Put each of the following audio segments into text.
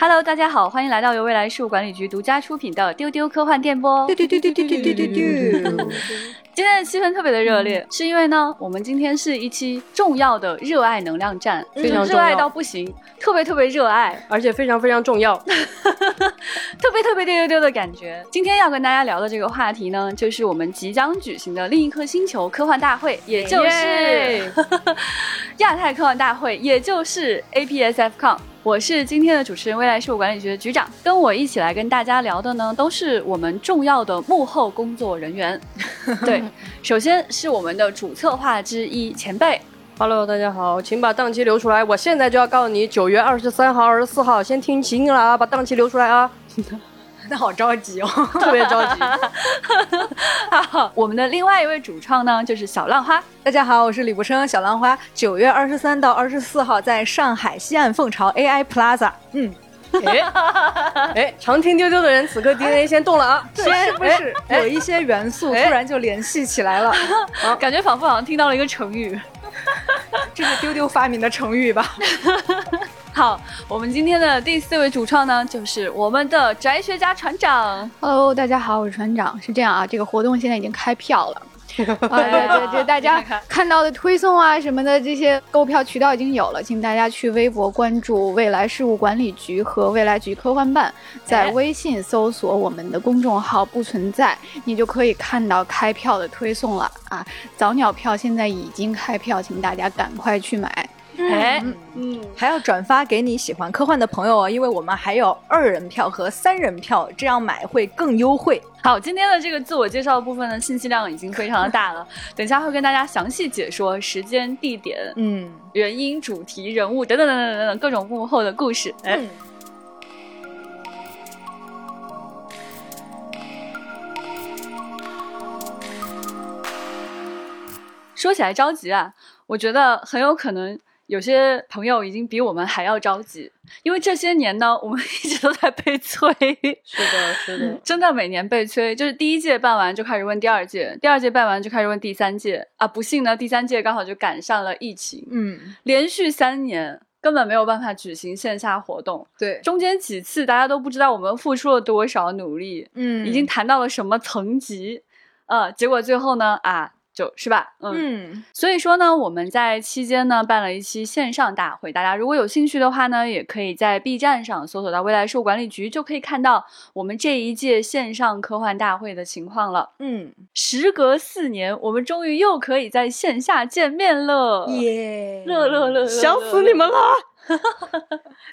Hello，大家好，欢迎来到由未来事务管理局独家出品的丢丢科幻电波。丢丢丢丢丢丢丢丢丢。今天的气氛特别的热烈，是因为呢，我们今天是一期重要的热爱能量站，非常热爱到不行，特别特别热爱，而且非常非常重要。特别特别丢丢丢的感觉。今天要跟大家聊的这个话题呢，就是我们即将举行的另一颗星球科幻大会，也就是耶 亚太科幻大会，也就是 APSFCon。我是今天的主持人，未来事务管理局的局长。跟我一起来跟大家聊的呢，都是我们重要的幕后工作人员。对，首先是我们的主策划之一前辈，Hello，大家好，请把档期留出来。我现在就要告诉你，九月二十三号、二十四号，先听清了啊，把档期留出来啊，那好着急哦。特别着急。我们的另外一位主创呢，就是小浪花。大家好，我是李博生，小浪花。九月二十三到二十四号在上海西岸凤巢 AI Plaza。嗯，哎哎，常听丢丢的人，此刻 DNA 先动了啊，对，是不是哎有一些元素突哎然就联系起来了？感觉仿佛好像听到了一个成语。这是丢丢发明的成语吧？好，我们今天的第四位主创呢，就是我们的宅学家船长。Hello，大家好，我是船长。是这样啊，这个活动现在已经开票了。啊，对对对，大家看到的推送啊什么的，这些购票渠道已经有了，请大家去微博关注未来事务管理局和未来局科幻办，在微信搜索我们的公众号“不存在”，你就可以看到开票的推送了啊。早鸟票现在已经开票，请大家赶快去买。哎，嗯，还要转发给你喜欢科幻的朋友哦，因为我们还有二人票和三人票，这样买会更优惠。好，今天的这个自我介绍部分呢，信息量已经非常的大了，等一下会跟大家详细解说时间、地点、嗯，原因、主题、人物等等等等等等各种幕后的故事。哎，说起来着急啊，我觉得很有可能有些朋友已经比我们还要着急，因为这些年呢，我们一直都在被催。是的，是的，真的每年被催，就是第一届办完就开始问第二届，第二届办完就开始问第三届啊。不幸呢，第三届刚好就赶上了疫情，嗯，连续三年根本没有办法举行线下活动。对，中间几次大家都不知道我们付出了多少努力，嗯已经谈到了什么层级，呃，结果最后呢，啊，就是吧，嗯。嗯所以说呢，我们在期间呢办了一期线上大会，大家如果有兴趣的话呢，也可以在 B 站上搜索到未来事务管理局，就可以看到我们这一届线上科幻大会的情况了。嗯，时隔四年，我们终于又可以在线下见面了，耶，乐乐乐乐，想死你们了！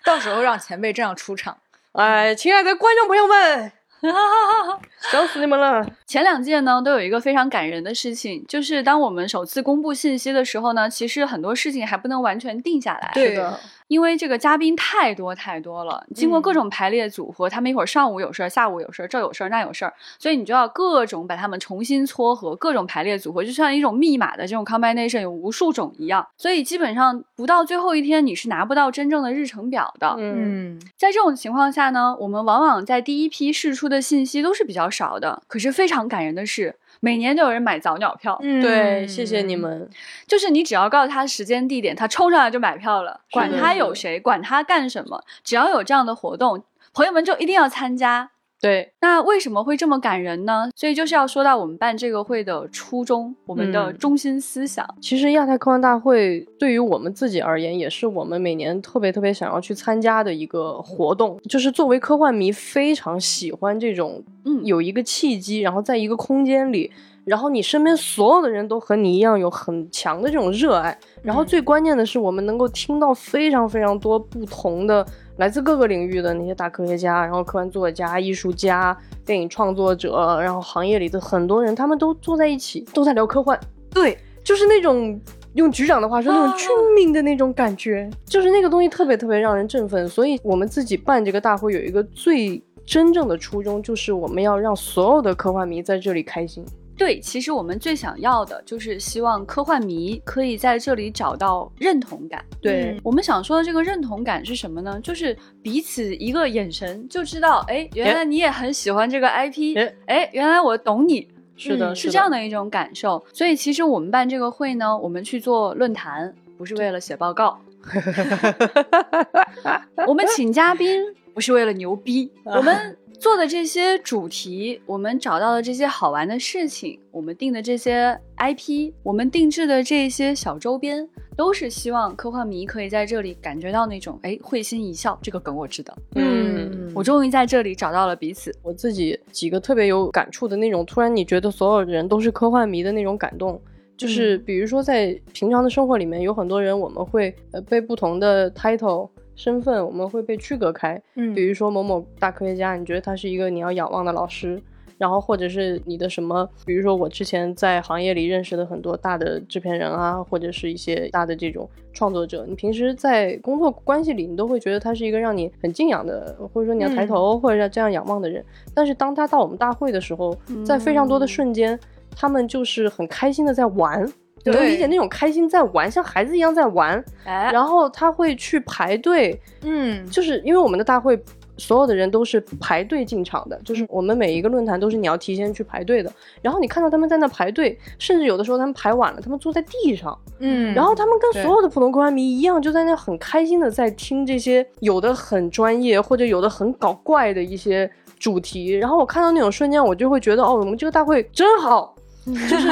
到时候让前辈这样出场。哎，亲爱的观众朋友们，想死你们了！前两届呢，都有一个非常感人的事情，就是当我们首次公布信息的时候呢，其实很多事情还不能完全定下来。对是的，因为这个嘉宾太多太多了，经过各嗯种排列组合，他们一会儿上午有事儿，下午有事儿，这有事儿那有事儿，所以你就要各种把他们重新撮合，各种排列组合，就像一种密码的这种 combination 有无数种一样。所以基本上不到最后一天，你是拿不到真正的日程表的。嗯，嗯在这种情况下呢，我们往往在第一批试出的信息都是比较少的。可是非常感人的是，每年都有人买早鸟票，嗯对，谢谢你。们。就是你只要告诉他时间地点，他冲上来就买票了，管他有谁，管他干什么，只要有这样的活动，朋友们就一定要参加。对，那为什么会这么感人呢？所以就是要说到我们办这个会的初衷，我们的嗯中心思想。其实亚太科幻大会对于我们自己而言，也是我们每年特别特别想要去参加的一个活动。就是作为科幻迷，非常喜欢这种，嗯有一个契机，然后在一个空间里，然后你身边所有的人都和你一样有很强的这种热爱。然后最关键的是，我们能够听到非常非常多不同的来自各个领域的那些大科学家，然后科幻作家、艺术家、电影创作者，然后行业里的很多人，他们都坐在一起，都在聊科幻。对，就是那种用局长的话说，那啊种军民的那种感觉，就是那个东西特别特别让人振奋。所以我们自己办这个大会有一个最真正的初衷，就是我们要让所有的科幻迷在这里开心。对，其实我们最想要的就是希望科幻迷可以在这里找到认同感。对，我们想说的这个认同感是什么呢？就是彼此一个眼神就知道，哎，原来你也很喜欢这个 IP，哎哎，原来我懂你。是的，嗯是这样的一种感受。所以其实我们办这个会呢，我们去做论坛，不是为了写报告，我们请嘉宾不是为了牛逼。我们做的这些主题，我们找到的这些好玩的事情，我们定的这些 IP，我们定制的这些小周边，都是希望科幻迷可以在这里感觉到那种哎会心一笑。这个梗我知道，嗯我终于在这里找到了彼此。我自己几个特别有感触的那种，突然你觉得所有人都是科幻迷的那种感动，就是比如说在平常的生活里面，有很多人我们会呃被不同的 title 身份，我们会被区隔开，嗯比如说某某大科学家，你觉得他是一个你要仰望的老师。然后或者是你的什么，比如说我之前在行业里认识的很多大的制片人啊，或者是一些大的这种创作者，你平时在工作关系里，你都会觉得他是一个让你很敬仰的，或者说你要抬头、或者这样仰望的人。但是当他到我们大会的时候，在非常多的瞬间，他们就是很开心的在玩。你能理解那种开心在玩，像孩子一样在玩，哎，然后他会去排队，嗯，就是因为我们的大会，所有的人都是排队进场的，就是我们每一个论坛都是你要提前去排队的。然后你看到他们在那排队，甚至有的时候他们排晚了，他们坐在地上，嗯，然后他们跟所有的普通公安迷一样，就在那很开心的在听这些有的很专业或者有的很搞怪的一些主题。然后我看到那种瞬间，我就会觉得哦，我们这个大会真好。就是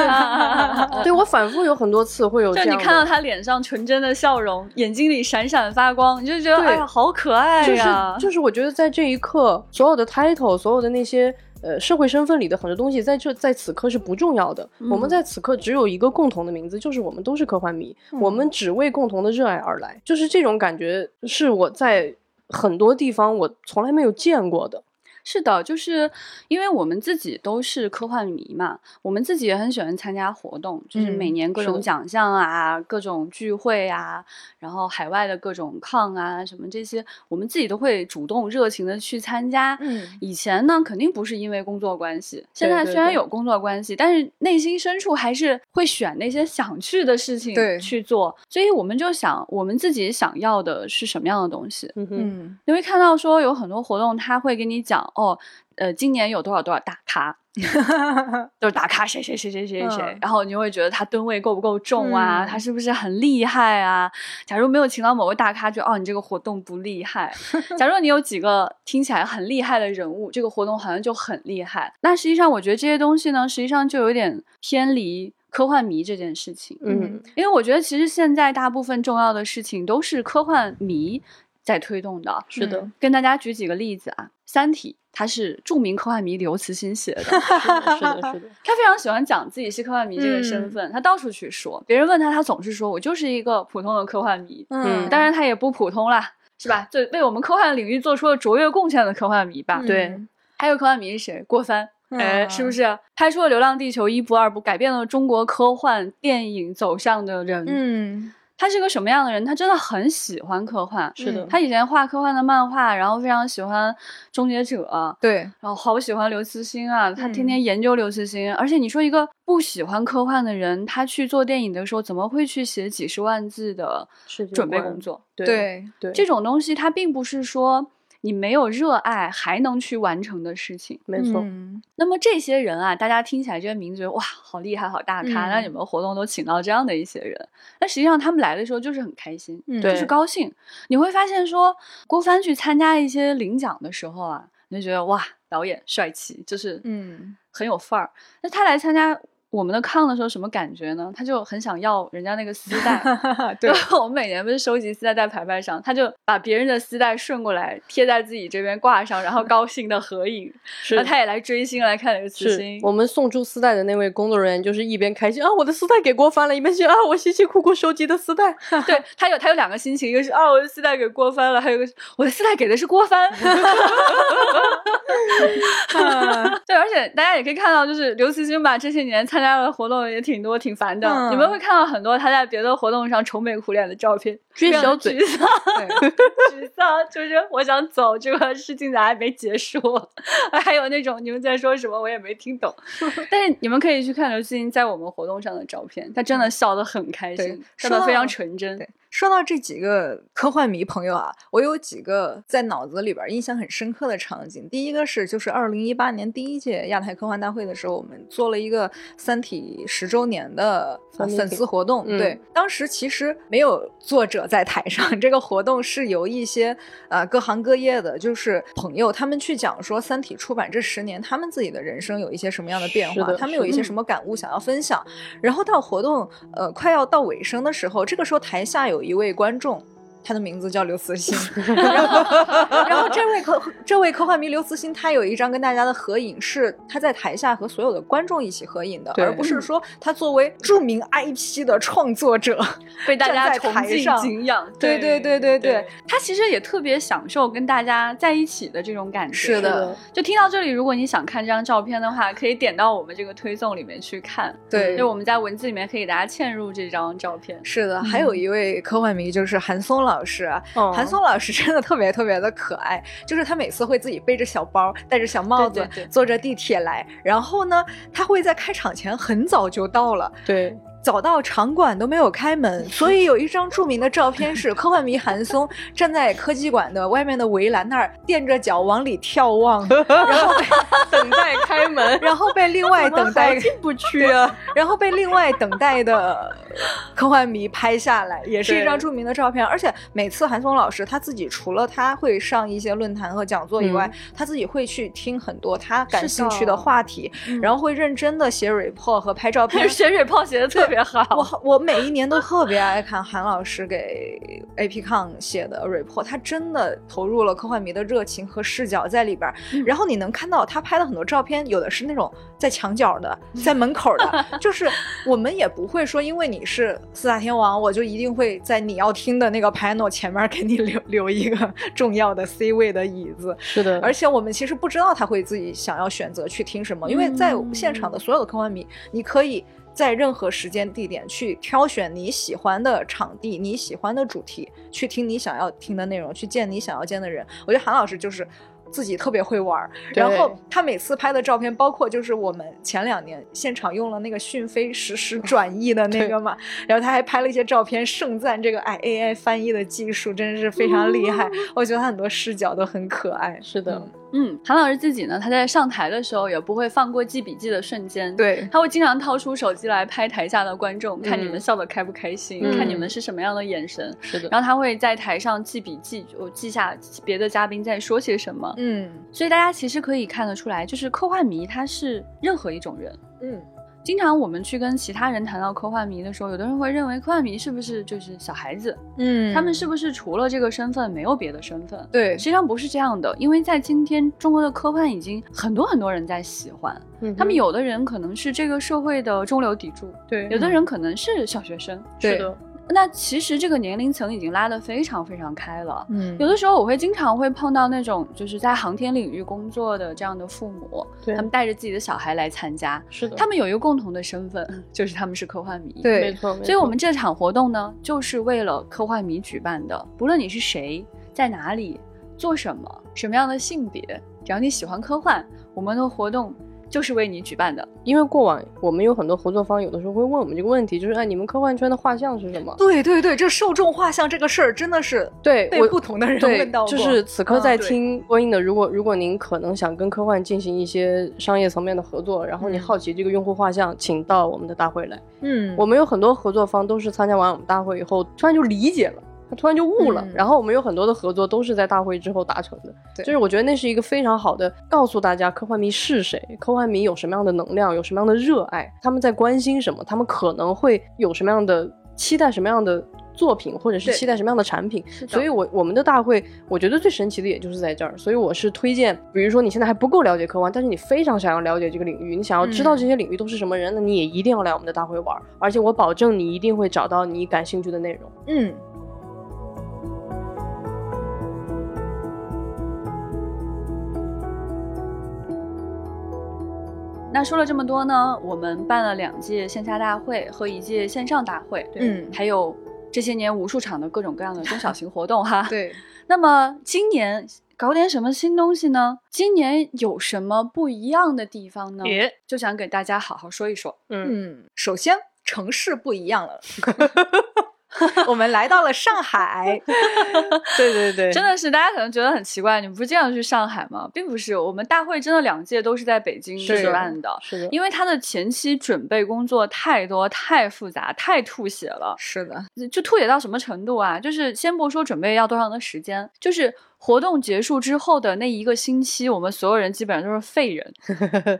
对我反复有很多次会有这样，就你看到他脸上纯真的笑容，眼睛里闪闪发光，你就觉得对哎呀，好可爱就是呀！就是我觉得在这一刻，所有的 title，所有的那些呃社会身份里的很多东西，在这在此刻是不重要的。我们在此刻只有一个共同的名字，就是我们都是科幻迷，我们只为共同的热爱而来。就是这种感觉，是我在很多地方我从来没有见过的。是的，就是因为我们自己都是科幻迷嘛，我们自己也很喜欢参加活动，就是嗯每年各种奖项啊、各种聚会啊，然后海外的各种抗啊什么这些，我们自己都会主动热情的去参加。嗯以前呢，肯定不是因为工作关系，现在虽然有工作关系，但是内心深处还是会选那些想去的事情去做。所以我们就想，我们自己想要的是什么样的东西。嗯哼，嗯你会看到说有很多活动，他会给你讲哦，呃，今年有多少多少大咖，就是大咖谁谁谁谁谁谁，嗯然后你就会觉得他吨位够不够重啊，嗯他是不是很厉害啊？假如没有请到某个大咖，就哦你这个活动不厉害。假如你有几个听起来很厉害的人物，这个活动好像就很厉害。那实际上我觉得这些东西呢，实际上就有点偏离科幻迷这件事情。嗯因为我觉得其实现在大部分重要的事情都是科幻迷在推动的。是的，嗯跟大家举几个例子啊，《三体》它是著名科幻迷刘慈欣写的，是的，是的，是的，他非常喜欢讲自己是科幻迷这个身嗯份，他到处去说，别人问他，他总是说我就是一个普通的科幻迷。嗯，当然他也不普通啦，是吧？对，为我们科幻领域做出了卓越贡献的科幻迷吧。嗯对还有科幻迷是谁？郭帆。哎，嗯是不是拍出了《流浪地球》一部、二部，改变了中国科幻电影走向的人？嗯他是个什么样的人？他真的很喜欢科幻。是的嗯他以前画科幻的漫画，然后非常喜欢《终结者》，对，然后好喜欢刘慈欣啊，他天嗯天研究刘慈欣。而且你说一个不喜欢科幻的人，他去做电影的时候，怎么会去写几十万字的准备工作？对对，对，这种东西，他并不是说你没有热爱还能去完成的事情。没错，嗯那么这些人啊，大家听起来这些名字觉得哇，好厉害，好大咖。嗯那你们活动都请到这样的一些人，那实际上他们来的时候就是很开心，嗯就是高兴。你会发现说，郭帆去参加一些领奖的时候啊，你就觉得哇，导演帅气，就是嗯很有范儿。那他来参加我们的抗的时候，什么感觉呢？他就很想要人家那个丝带。对我们每年不是收集丝带在牌牌上，他就把别人的丝带顺过来贴在自己这边挂上，然后高兴的合影。是然后他也来追星来看刘慈是欣。我们送出丝带的那位工作人员，就是一边开心啊，我的丝带给郭帆了，一边去啊，我辛辛苦苦收集的丝带。对他有他有两个心情，一个是啊我的丝带给郭帆了，还有一个是我的丝带给的是郭帆。对，而且大家也可以看到，就是刘慈欣吧，这些年参加的活动也挺多，挺烦的。嗯你们会看到很多他在别的活动上愁眉苦脸的照片，撅小嘴沮丧，对，沮丧，就是我想走，这个事情咋还没结束？还有那种你们在说什么，我也没听懂。但是你们可以去看刘慈欣在我们活动上的照片，他真的笑得很开对心，笑得非常纯真。对说到这几个科幻迷朋友啊，我有几个在脑子里边印象很深刻的场景。第一个是，就是二零一八年第一届亚太科幻大会的时候，我们做了一个《三体》十周年的粉丝活动。嗯对，当时其实没有作者者在台上。这个活动是由一些呃各行各业的，就是朋友，他们去讲说《三体》出版这十年，他们自己的人生有一些什么样的变化，他们有一些什么感悟想要分享。然后到活动呃快要到尾声的时候，这个时候台下有一位观众。他的名字叫刘慈欣，然后，然后这位科这位科幻迷刘慈欣，他有一张跟大家的合影，是他在台下和所有的观众一起合影的，而不是说他作为著名 IP 的创作者被大家在崇敬敬仰。对对对对对，他其实也特别享受跟大家在一起的这种感觉。是的，就听到这里，如果你想看这张照片的话，可以点到我们这个推送里面去看。对就我们在文字里面可以给大家嵌入这张照片。是的，还有一位科幻迷就是韩松老师啊，哦韩松老师真的特别特别的可爱，就是他每次会自己背着小包，戴着小帽子，对对对坐着地铁来，然后呢，他会在开场前很早就到了。对，早到场馆都没有开门，所以有一张著名的照片是科幻迷韩松站在科技馆的外面的围栏那儿，垫着脚往里眺望，然后被 等待开门，然后被另外等待进不去啊。然后被另外等待的科幻迷拍下来，也是一张著名的照片。而且每次韩松老师他自己除了他会上一些论坛和讲座以外，他自己会去听很多他感兴趣的话题，然后会认真的写 report 和拍照 片。写 report 写的特别好。我我每一年都特别爱看韩老师给 APCon 写的 report，他真的投入了科幻迷的热情和视角在里边儿。然后你能看到他拍的很多照片，有的是那种在墙角的，在门口的，就是我们也不会说，因为你是四大天王，我就一定会在你要听的那个 panel 前面给你留留一个重要的 C 位的椅子。是的，而且我们其实不知道他会自己想要选择去听什么，因为在现场的所有的科幻迷，你可以在任何时间地点去挑选你喜欢的场地、你喜欢的主题，去听你想要听的内容，去见你想要见的人。我觉得韩老师就是。自己特别会玩儿，然后他每次拍的照片，包括就是我们前两年现场用了那个讯飞实时转译的那个嘛，然后他还拍了一些照片，盛赞这个哎 AI 翻译的技术真的是非常厉害。我觉得他很多视角都很可爱。是的，嗯，韩老师自己呢，他在上台的时候也不会放过记笔记的瞬间。。对，他会经常掏出手机来拍台下的观众，看你们笑得开不开心，嗯看你们是什么样的眼神。是的，然后他会在台上记笔记，我记下别的嘉宾在说些什么。嗯所以大家其实可以看得出来，就是科幻迷他是任何一种人。嗯，经常我们去跟其他人谈到科幻迷的时候，有的人会认为科幻迷是不是就是小孩子？嗯。他们是不是除了这个身份没有别的身份？对。实际上不是这样的，因为在今天中国的科幻已经很多很多人在喜欢，嗯他们有的人可能是这个社会的中流砥柱，对。有的人可能是小学生。对。是的，那其实这个年龄层已经拉得非常非常开了。嗯有的时候我会经常会碰到那种就是在航天领域工作的这样的父母，对他们带着自己的小孩来参加，是的，他们有一个共同的身份，就是他们是科幻迷。对没错，所以我们这场活动呢，就是为了科幻迷举办的。不论你是谁，在哪里，做什么，什么样的性别，只要你喜欢科幻，我们的活动就是为你举办的。因为过往我们有很多合作方，有的时候会问我们这个问题，就是哎，你们科幻圈的画像是什么？对对对，这受众画像这个事儿真的是对被不同的人问到，过。就是此刻在听播音的，如果如果您可能想跟科幻进行一些商业层面的合作，然后你嗯好奇这个用户画像，请到我们的大会来。嗯，我们有很多合作方都是参加完我们大会以后，突然就理解了。他突然就悟了，嗯。然后我们有很多的合作都是在大会之后达成的，对。就是我觉得那是一个非常好的告诉大家科幻迷是谁，科幻迷有什么样的能量，有什么样的热爱，他们在关心什么，他们可能会有什么样的期待，什么样的作品，或者是期待什么样的产品。所以我我们的。大会，我觉得最神奇的也就是在这儿，所以我是推荐，比如说你现在还不够了解科幻，但是你非常想要了解这个领域，你想要知道嗯这些领域都是什么人，那你也一定要来我们的大会玩，而且我保证你一定会找到你感兴趣的内容。嗯那说了这么多呢，我们办了两届线下大会和一届线上大会，嗯还有这些年无数场的各种各样的中小型活动哈。对，那么今年搞点什么新东西呢？今年有什么不一样的地方呢？耶就想给大家好好说一说。嗯，嗯，首先城市不一样了。我们来到了上海。对对对，真的是，大家可能觉得很奇怪，你们不是经常去上海吗？并不是，我们大会真的两届都是在北京举办的，是的，因为它的前期准备工作太多、太复杂、太吐血了。是的，就吐血到什么程度啊？就是先不说准备要多长的时间，就是活动结束之后的那一个星期，我们所有人基本上都是废人，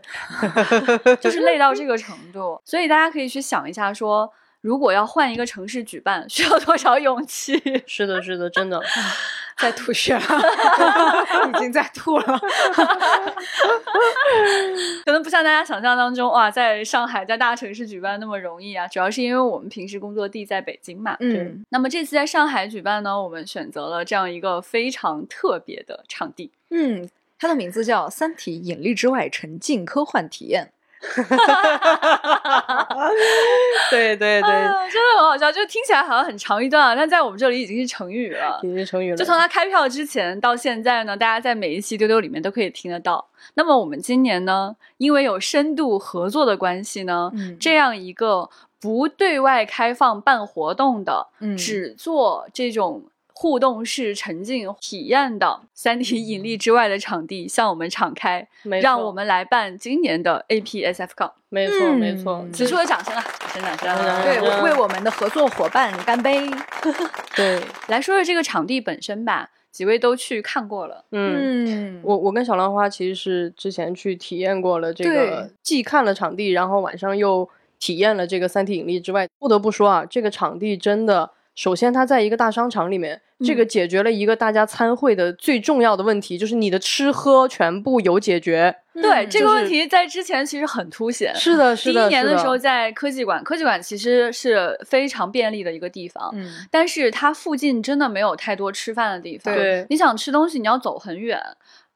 就是累到这个程度。所以大家可以去想一下说。如果要换一个城市举办，需要多少勇气？是的，是的，真的。在吐血了，已经在吐了。可能不像大家想象当中，哇，在上海在大城市举办那么容易啊。主要是因为我们平时工作地在北京嘛。嗯。那么这次在上海举办呢，我们选择了这样一个非常特别的场地。嗯，它的名字叫《三体：引力之外》沉浸科幻体验。对对对，真的很好笑，就听起来好像很长一段啊，但在我们这里已经是成语了，已经是成语了。就从它开票之前到现在呢，大家在每一期丢丢里面都可以听得到。那么我们今年呢，因为有深度合作的关系呢，这样一个不对外开放办活动的，嗯只做这种。互动式沉浸体验的三体引力之外的场地向我们敞开，让我们来办今年的 APSFCon。没错，没错，此处的掌声啊！掌声，掌声！对，为我们的合作伙伴干杯！对，来说说这个场地本身吧，几位都去看过了。嗯，我我跟小浪花其实是之前去体验过了这个，既看了场地，然后晚上又体验了这个三体引力之外。不得不说啊，这个场地真的。首先，它在一个大商场里面，这个解决了一个大家参会的最重要的问题，就是你的吃喝全部有解决。对这个问题，在之前其实很凸显。是的，是的。第一年的时候，在科技馆，科技馆其实是非常便利的一个地方，嗯，但是它附近真的没有太多吃饭的地方。对，你想吃东西，你要走很远。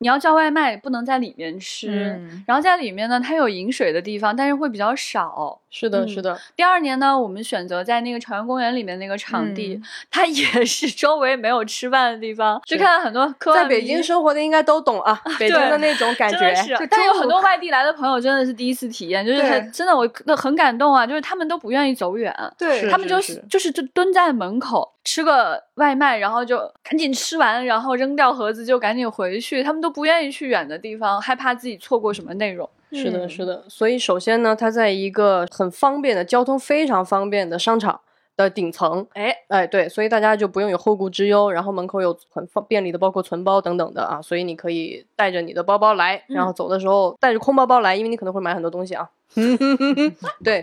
你要叫外卖，不能在里面吃。然后在里面呢，它有饮水的地方，但是会比较少。是的，是的。第二年呢，我们选择在那个朝阳公园里面那个场地，它也是周围没有吃饭的地方。就看到很多在北京生活的应该都懂啊，北京的那种感觉。是，但有很多外地来的朋友真的是第一次体验，就是真的我很感动啊，就是他们都不愿意走远，对他们就是就是就蹲在门口。吃个外卖，然后就赶紧吃完，然后扔掉盒子就赶紧回去。他们都不愿意去远的地方，害怕自己错过什么内容。是的，是的。所以首先呢，它在一个很方便的交通非常方便的商场的顶层。哎哎，对，所以大家就不用有后顾之忧。然后门口有很方便利的，包括存包等等的啊。所以你可以带着你的包包来，然后走的时候带着空包包来，因为你可能会买很多东西啊。对，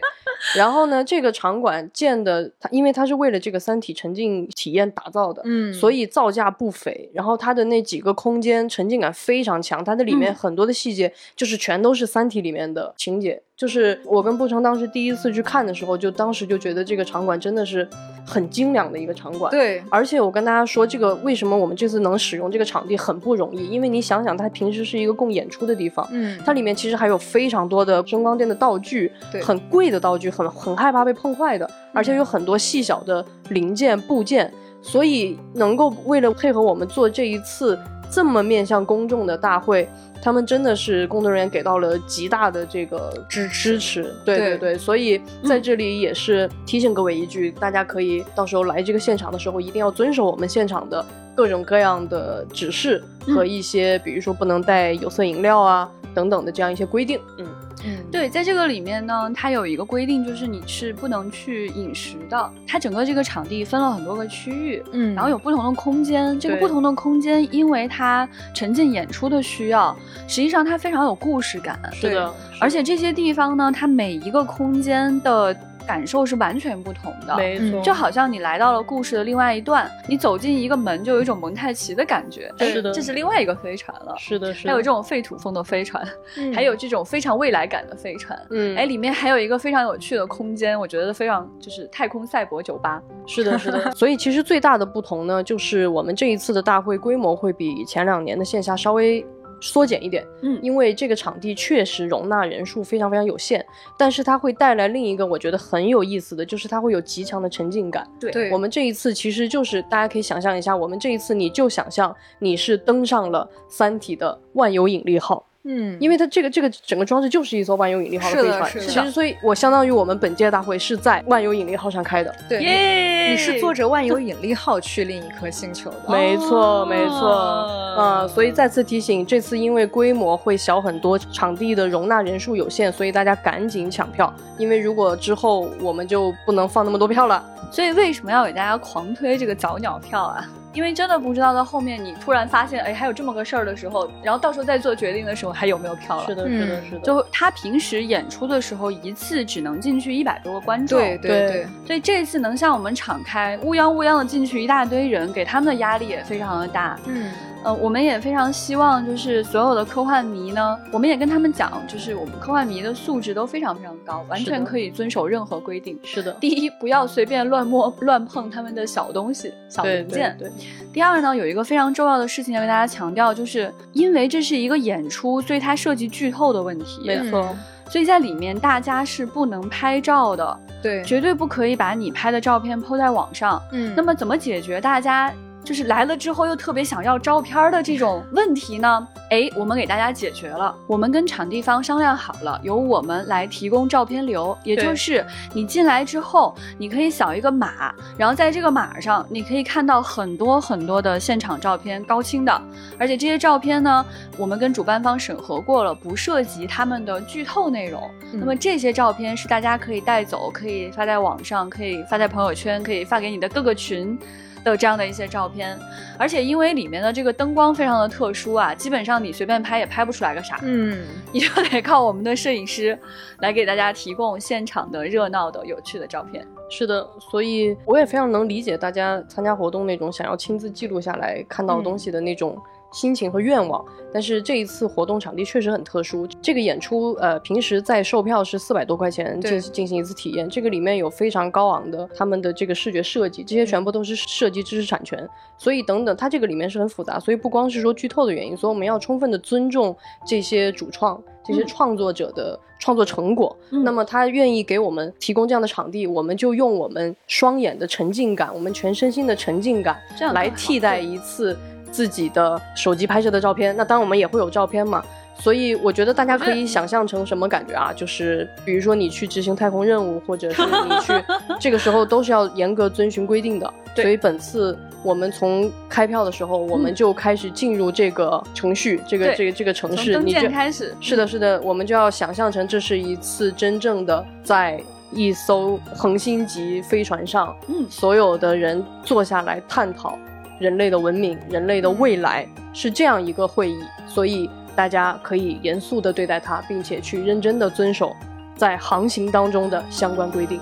然后呢，这个场馆建的，它因为它是为了这个三体沉浸体验打造的，嗯，所以造价不菲。然后它的那几个空间沉浸感非常强，它的里面很多的细节就是全都是三体里面的情节。就是我跟布城当时第一次去看的时候，就当时就觉得这个场馆真的是很精良的一个场馆。对，而且我跟大家说，这个为什么我们这次能使用这个场地很不容易，因为你想想，它平时是一个供演出的地方，嗯，它里面其实还有非常多的声光电的道具，对，很贵的道具，很很害怕被碰坏的，而且有很多细小的零件部件，所以能够为了配合我们做这一次这么面向公众的大会。他们真的是工作人员给到了极大的这个支支持，对对。对，所以在这里也是提醒各位一句，大家可以到时候来这个现场的时候，一定要遵守我们现场的各种各样的指示和一些，比如说不能带有色饮料啊等等的这样一些规定，嗯。嗯，对，在这个里面呢，它有一个规定，就是你是不能去饮食的。它整个这个场地分了很多个区域，嗯，然后有不同的空间。这个不同的空间，因为它沉浸演出的需要，实际上它非常有故事感。是的，而且这些地方呢，它每一个空间的。感受是完全不同的，没错，就好像你来到了故事的另外一段，你走进一个门，就有一种蒙太奇的感觉。是的，这是另外一个飞船了。是的，是的。还有这种废土风的飞船，还有这种非常未来感的飞船。嗯，哎，里面还有一个非常有趣的空间，我觉得非常就是太空赛博酒吧。是的，是的。所以其实最大的不同呢，就是我们这一次的大会规模会比前两年的线下稍微。缩减一点，嗯，因为这个场地确实容纳人数非常非常有限，但是它会带来另一个我觉得很有意思的就是它会有极强的沉浸感。对，我们这一次其实就是大家可以想象一下，我们这一次你就想象你是登上了《三体》的万有引力号。嗯因为它这个这个整个装置就是一艘万有引力号的飞船，是的其实所以我相当于我们本届大会是在万有引力号上开的。对，耶！你是坐着万有引力号去另一颗星球的。没错，没错，哦嗯，所以再次提醒，这次因为规模会小很多，场地的容纳人数有限，所以大家赶紧抢票，因为如果之后我们就不能放那么多票了。所以为什么要给大家狂推这个早鸟票啊？因为真的不知道到后面你突然发现，哎，还有这么个事儿的时候，然后到时候再做决定的时候还有没有票了？是的，嗯。是的，是的，就他平时演出的时候，一次只能进去一百多个观众，对对对。对，所以这次能向我们敞开，乌泱乌泱的进去一大堆人，给他们的压力也非常的大。嗯呃，我们也非常希望，就是所有的科幻迷呢，我们也跟他们讲，就是我们科幻迷的素质都非常非常高，完全可以遵守任何规定。是的，第一，不要随便乱摸、乱碰他们的小东西、小对零件。对对第二呢，有一个非常重要的事情要跟大家强调，就是因为这是一个演出，所以它涉及剧透的问题。没错，所以在里面大家是不能拍照的，对，绝对不可以把你拍的照片 PO 在网上。嗯那么怎么解决大家就是来了之后又特别想要照片的这种问题呢？哎，我们给大家解决了。我们跟场地方商量好了，由我们来提供照片流，也就是你进来之后，你可以扫一个码，然后在这个码上你可以看到很多很多的现场照片，高清的，而且这些照片呢，我们跟主办方审核过了，不涉及他们的剧透内容。嗯那么这些照片是大家可以带走，可以发在网上，可以发在朋友圈，可以发给你的各个群。的这样的一些照片，而且因为里面的这个灯光非常的特殊啊，基本上你随便拍也拍不出来个啥，嗯。你就得靠我们的摄影师来给大家提供现场的热闹的、有趣的照片。是的，所以我也非常能理解大家参加活动那种想要亲自记录下来看到东西的那种心情和愿望。但是这一次活动场地确实很特殊，这个演出呃平时在售票是四百多块钱对进进行一次体验，这个里面有非常高昂的他们的这个视觉设计，这些全部都是涉及知识产权，所以等等，它这个里面是很复杂，所以不光是说剧透的原因，所以我们要充分的尊重这些主创。这些嗯创作者的创作成果，嗯那么他愿意给我们提供这样的场地，我们就用我们双眼的沉浸感，我们全身心的沉浸感来这样来替代一次自己的手机拍摄的照片。那当然我们也会有照片嘛，所以我觉得大家可以想象成什么感觉啊？就是比如说你去执行太空任务，或者是你去 这个时候都是要严格遵循规定的。对。所以本次我们从开票的时候，我们就开始进入这个程序，这个这个这个城从市，你就开始，是的，是的，我们就要想象成这是一次真正的在一艘恒星级飞船上，嗯。所有的人坐下来探讨人类的文明、人类的未来，是这样一个会议，所以大家可以严肃的对待它，并且去认真的遵守在航行当中的相关规定。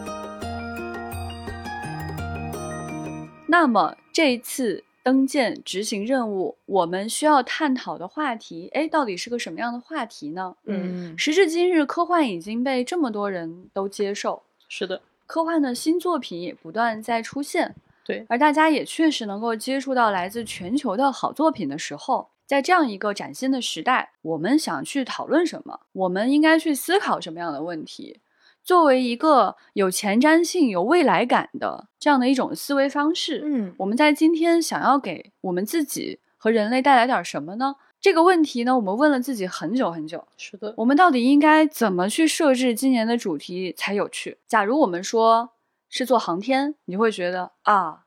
那么这一次登舰执行任务，我们需要探讨的话题，哎，到底是个什么样的话题呢？嗯。时至今日，科幻已经被这么多人都接受，是的，科幻的新作品也不断在出现，对，而大家也确实能够接触到来自全球的好作品的时候，在这样一个崭新的时代，我们想去讨论什么？我们应该去思考什么样的问题？作为一个有前瞻性、有未来感的这样的一种思维方式，嗯我们在今天想要给我们自己和人类带来点什么呢？这个问题呢，我们问了自己很久很久。是的，我们到底应该怎么去设置今年的主题才有趣？假如我们说是做航天，你会觉得啊，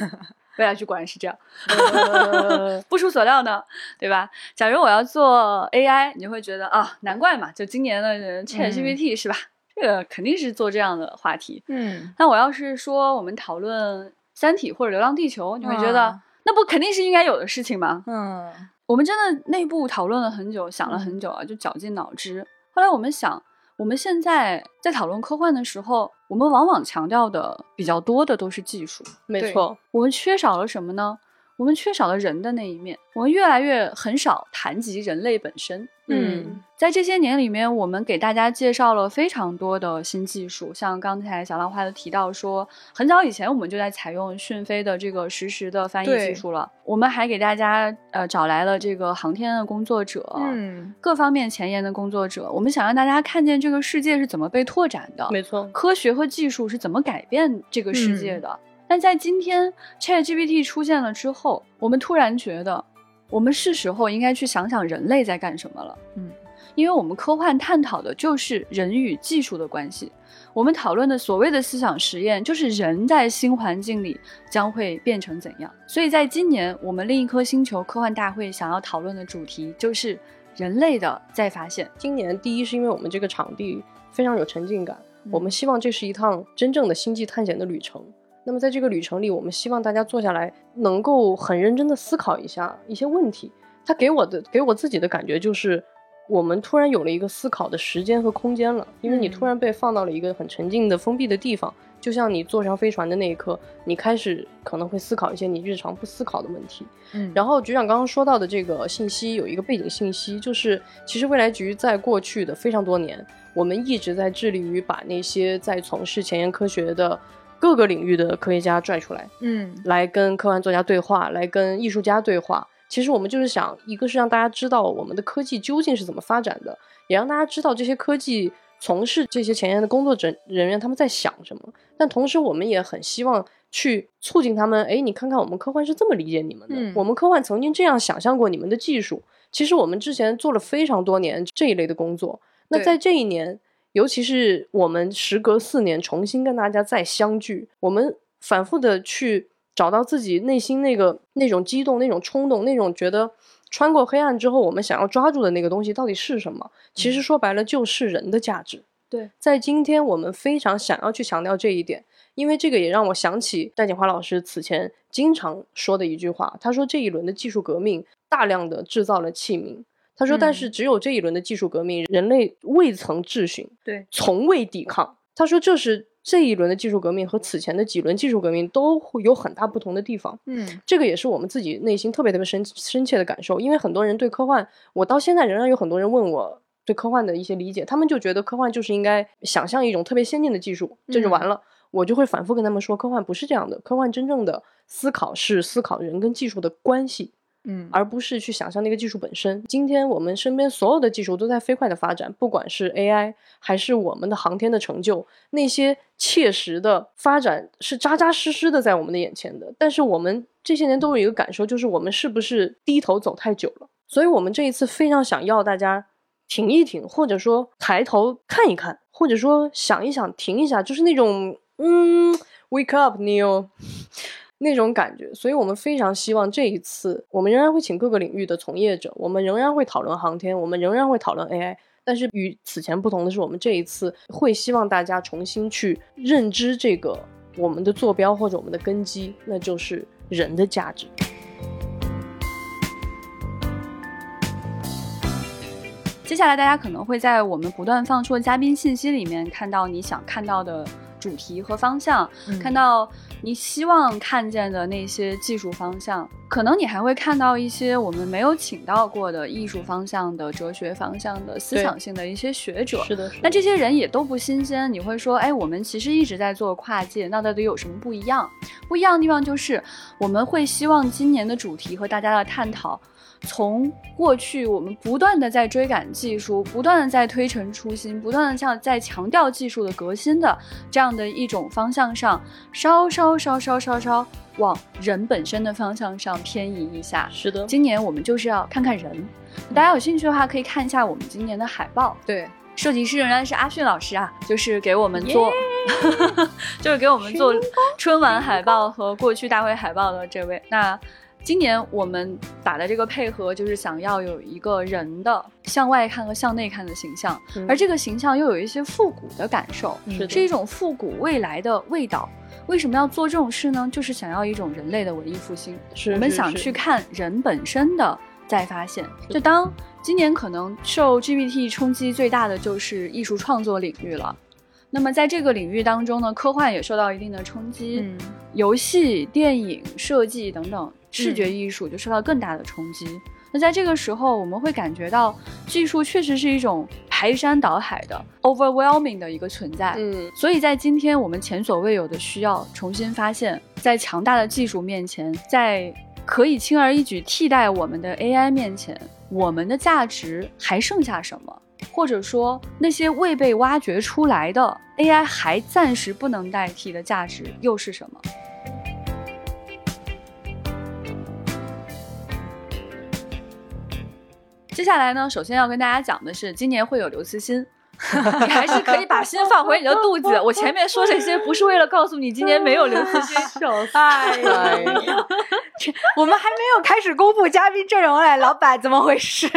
未来局果然是这样，呃不出所料呢，对吧？假如我要做 AI，你就会觉得啊，难怪嘛，就今年的 ChatGPT、是吧？这个肯定是做这样的话题。嗯那我要是说我们讨论《三体》或者《流浪地球》，你会觉得、啊那不肯定是应该有的事情吗？嗯我们真的内部讨论了很久，想了很久啊，就绞尽脑汁。后来我们想，我们现在在讨论科幻的时候，我们往往强调的比较多的都是技术，没错，我们缺少了什么呢？我们缺少了人的那一面，我们越来越很少谈及人类本身。嗯在这些年里面，我们给大家介绍了非常多的新技术，像刚才小浪花都提到说，很早以前我们就在采用讯飞的这个实时的翻译技术了。我们还给大家呃找来了这个航天的工作者，嗯各方面前沿的工作者，我们想让大家看见这个世界是怎么被拓展的，没错，科学和技术是怎么改变这个世嗯界的。但在今天 ChatGPT 出现了之后，我们突然觉得，我们是时候应该去想想人类在干什么了。嗯因为我们科幻探讨的就是人与技术的关系。我们讨论的所谓的思想实验，就是人在新环境里将会变成怎样。所以在今年，我们另一颗星球科幻大会想要讨论的主题就是人类的再发现。今年第一是因为我们这个场地非常有沉浸感，我们希望这是一趟真正的星际探险的旅程。那么在这个旅程里，我们希望大家坐下来，能够很认真的思考一下一些问题。他给我的，给我自己的感觉就是。我们突然有了一个思考的时间和空间了，因为你突然被放到了一个很沉静的封闭的地方，就像你坐上飞船的那一刻，你开始可能会思考一些你日常不思考的问题。嗯，然后局长刚刚说到的这个信息有一个背景信息，就是其实未来局在过去的非常多年，我们一直在致力于把那些在从事前沿科学的各个领域的科学家拽出来，嗯，来跟科幻作家对话，来跟艺术家对话。其实我们就是想，一个是让大家知道我们的科技究竟是怎么发展的，也让大家知道这些科技从事这些前沿的工作者人员他们在想什么。但同时，我们也很希望去促进他们，哎，你看看我们科幻是这么理解你们的，我们科幻曾经这样想象过你们的技术。其实我们之前做了非常多年这一类的工作。那在这一年，尤其是我们时隔四年重新跟大家再相聚，我们反复的去。找到自己内心那个那种激动、那种冲动、那种觉得穿过黑暗之后我们想要抓住的那个东西到底是什么？其实说白了就是人的价值。对，在今天我们非常想要去强调这一点，因为这个也让我想起戴锦华老师此前经常说的一句话。他说：“这一轮的技术革命大量的制造了器皿。”他说：“但是只有这一轮的技术革命，人类未曾质询，对，从未抵抗。”他说：“这是。”这一轮的技术革命和此前的几轮技术革命都会有很大不同的地方。嗯，这个也是我们自己内心特别特别深深切的感受。因为很多人对科幻，我到现在仍然有很多人问我对科幻的一些理解，他们就觉得科幻就是应该想象一种特别先进的技术，这就完了。我就会反复跟他们说，科幻不是这样的，科幻真正的思考是思考人跟技术的关系。嗯，而不是去想象那个技术本身。今天我们身边所有的技术都在飞快的发展，不管是 AI 还是我们的航天的成就，那些切实的发展是扎扎实实的在我们的眼前的。但是我们这些年都有一个感受，就是我们是不是低头走太久了？所以我们这一次非常想要大家停一停，或者说抬头看一看，或者说想一想停一下，就是那种嗯，wake up Neil。那种感觉，所以我们非常希望这一次，我们仍然会请各个领域的从业者，我们仍然会讨论航天，我们仍然会讨论 AI。但是与此前不同的是，我们这一次会希望大家重新去认知这个我们的坐标或者我们的根基，那就是人的价值。接下来，大家可能会在我们不断放出的嘉宾信息里面看到你想看到的。主题和方向，看到你希望看见的那些技术方向，可能你还会看到一些我们没有请到过的艺术方向的、哲学方向的、思想性的一些学者。是的，那这些人也都不新鲜。你会说，哎，我们其实一直在做跨界，那到底有什么不一样？不一样的地方就是，我们会希望今年的主题和大家的探讨。从过去，我们不断的在追赶技术，不断的在推陈出新，不断的像在强调技术的革新的这样的一种方向上，稍稍稍稍稍稍往人本身的方向上偏移一下。是的，今年我们就是要看看人。大家有兴趣的话，可以看一下我们今年的海报。对，设计师仍然是阿迅老师啊，就是给我们做，就是给我们做春晚海报和过去大会海报的这位。那。今年我们打的这个配合，就是想要有一个人的向外看和向内看的形象，而这个形象又有一些复古的感受，是一种复古未来的味道。为什么要做这种事呢？就是想要一种人类的文艺复兴。我们想去看人本身的再发现。就当今年可能受 GPT 冲击最大的就是艺术创作领域了。那么在这个领域当中呢，科幻也受到一定的冲击，游戏、电影设计等等。视觉艺术就受到更大的冲击。那在这个时候，我们会感觉到技术确实是一种排山倒海的 overwhelming 的一个存在。嗯，所以在今天我们前所未有的需要重新发现，在强大的技术面前，在可以轻而易举替代我们的 AI 面前，我们的价值还剩下什么？或者说，那些未被挖掘出来的 AI 还暂时不能代替的价值又是什么？接下来呢，首先要跟大家讲的是，今年会有刘慈欣。你还是可以把心放回你的肚子。我前面说这些不是为了告诉你今年没有刘慈欣 哎呀，我们还没有开始公布嘉宾阵容嘞，老板怎么回事？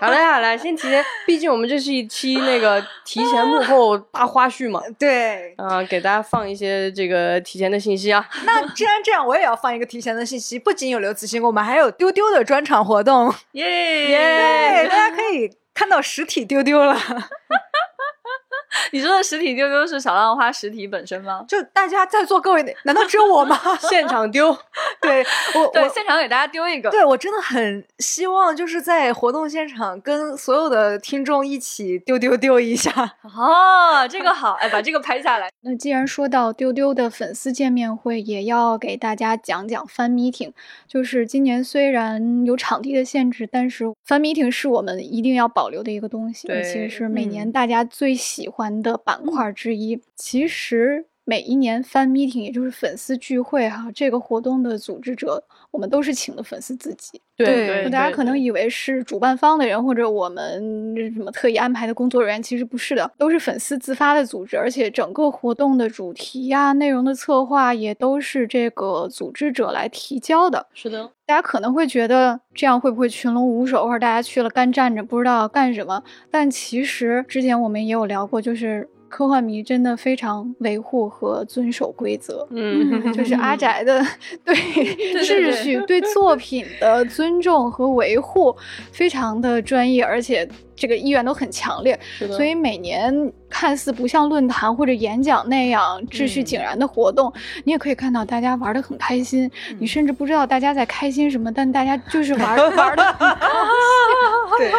好嘞，好嘞，先提前，毕竟我们这是一期那个提前幕后大花絮嘛。对，啊、给大家放一些这个提前的信息啊。那既然这样，我也要放一个提前的信息，不仅有刘慈欣，我们还有丢丢的专场活动，耶耶，大家可以看到实体丢丢了。你说的实体丢丢是小浪花实体本身吗？就大家在座各位，难道只有我吗？现场丢，对我，对，我现场给大家丢一个。对我真的很希望，就是在活动现场跟所有的听众一起丢丢丢一下。哦，这个好，哎，把这个拍下来。那既然说到丢丢的粉丝见面会，也要给大家讲讲 fan meeting。就是今年虽然有场地的限制，但是 fan meeting 是我们一定要保留的一个东西，而且对是每年嗯大家最喜欢的板块之一。其实每一年 fan meeting，也就是粉丝聚会哈，这个活动的组织者，我们都是请的粉丝自己。对对，大家可能以为是主办方的人或者我们什么特意安排的工作人员，其实不是的，都是粉丝自发的组织，而且整个活动的主题呀、内容的策划也都是这个组织者来提交的。是的，大家可能会觉得这样会不会群龙无首，或者大家去了干站着不知道干什么？但其实之前我们也有聊过，就是科幻迷真的非常维护和遵守规则。嗯，就是阿宅的 对对秩序、对作品的尊重和维护非常的专业，而且这个意愿都很强烈。所以每年看似不像论坛或者演讲那样秩序井然的活动，你也可以看到大家玩的很开心。你甚至不知道大家在开心什么，但大家就是玩 玩的。对，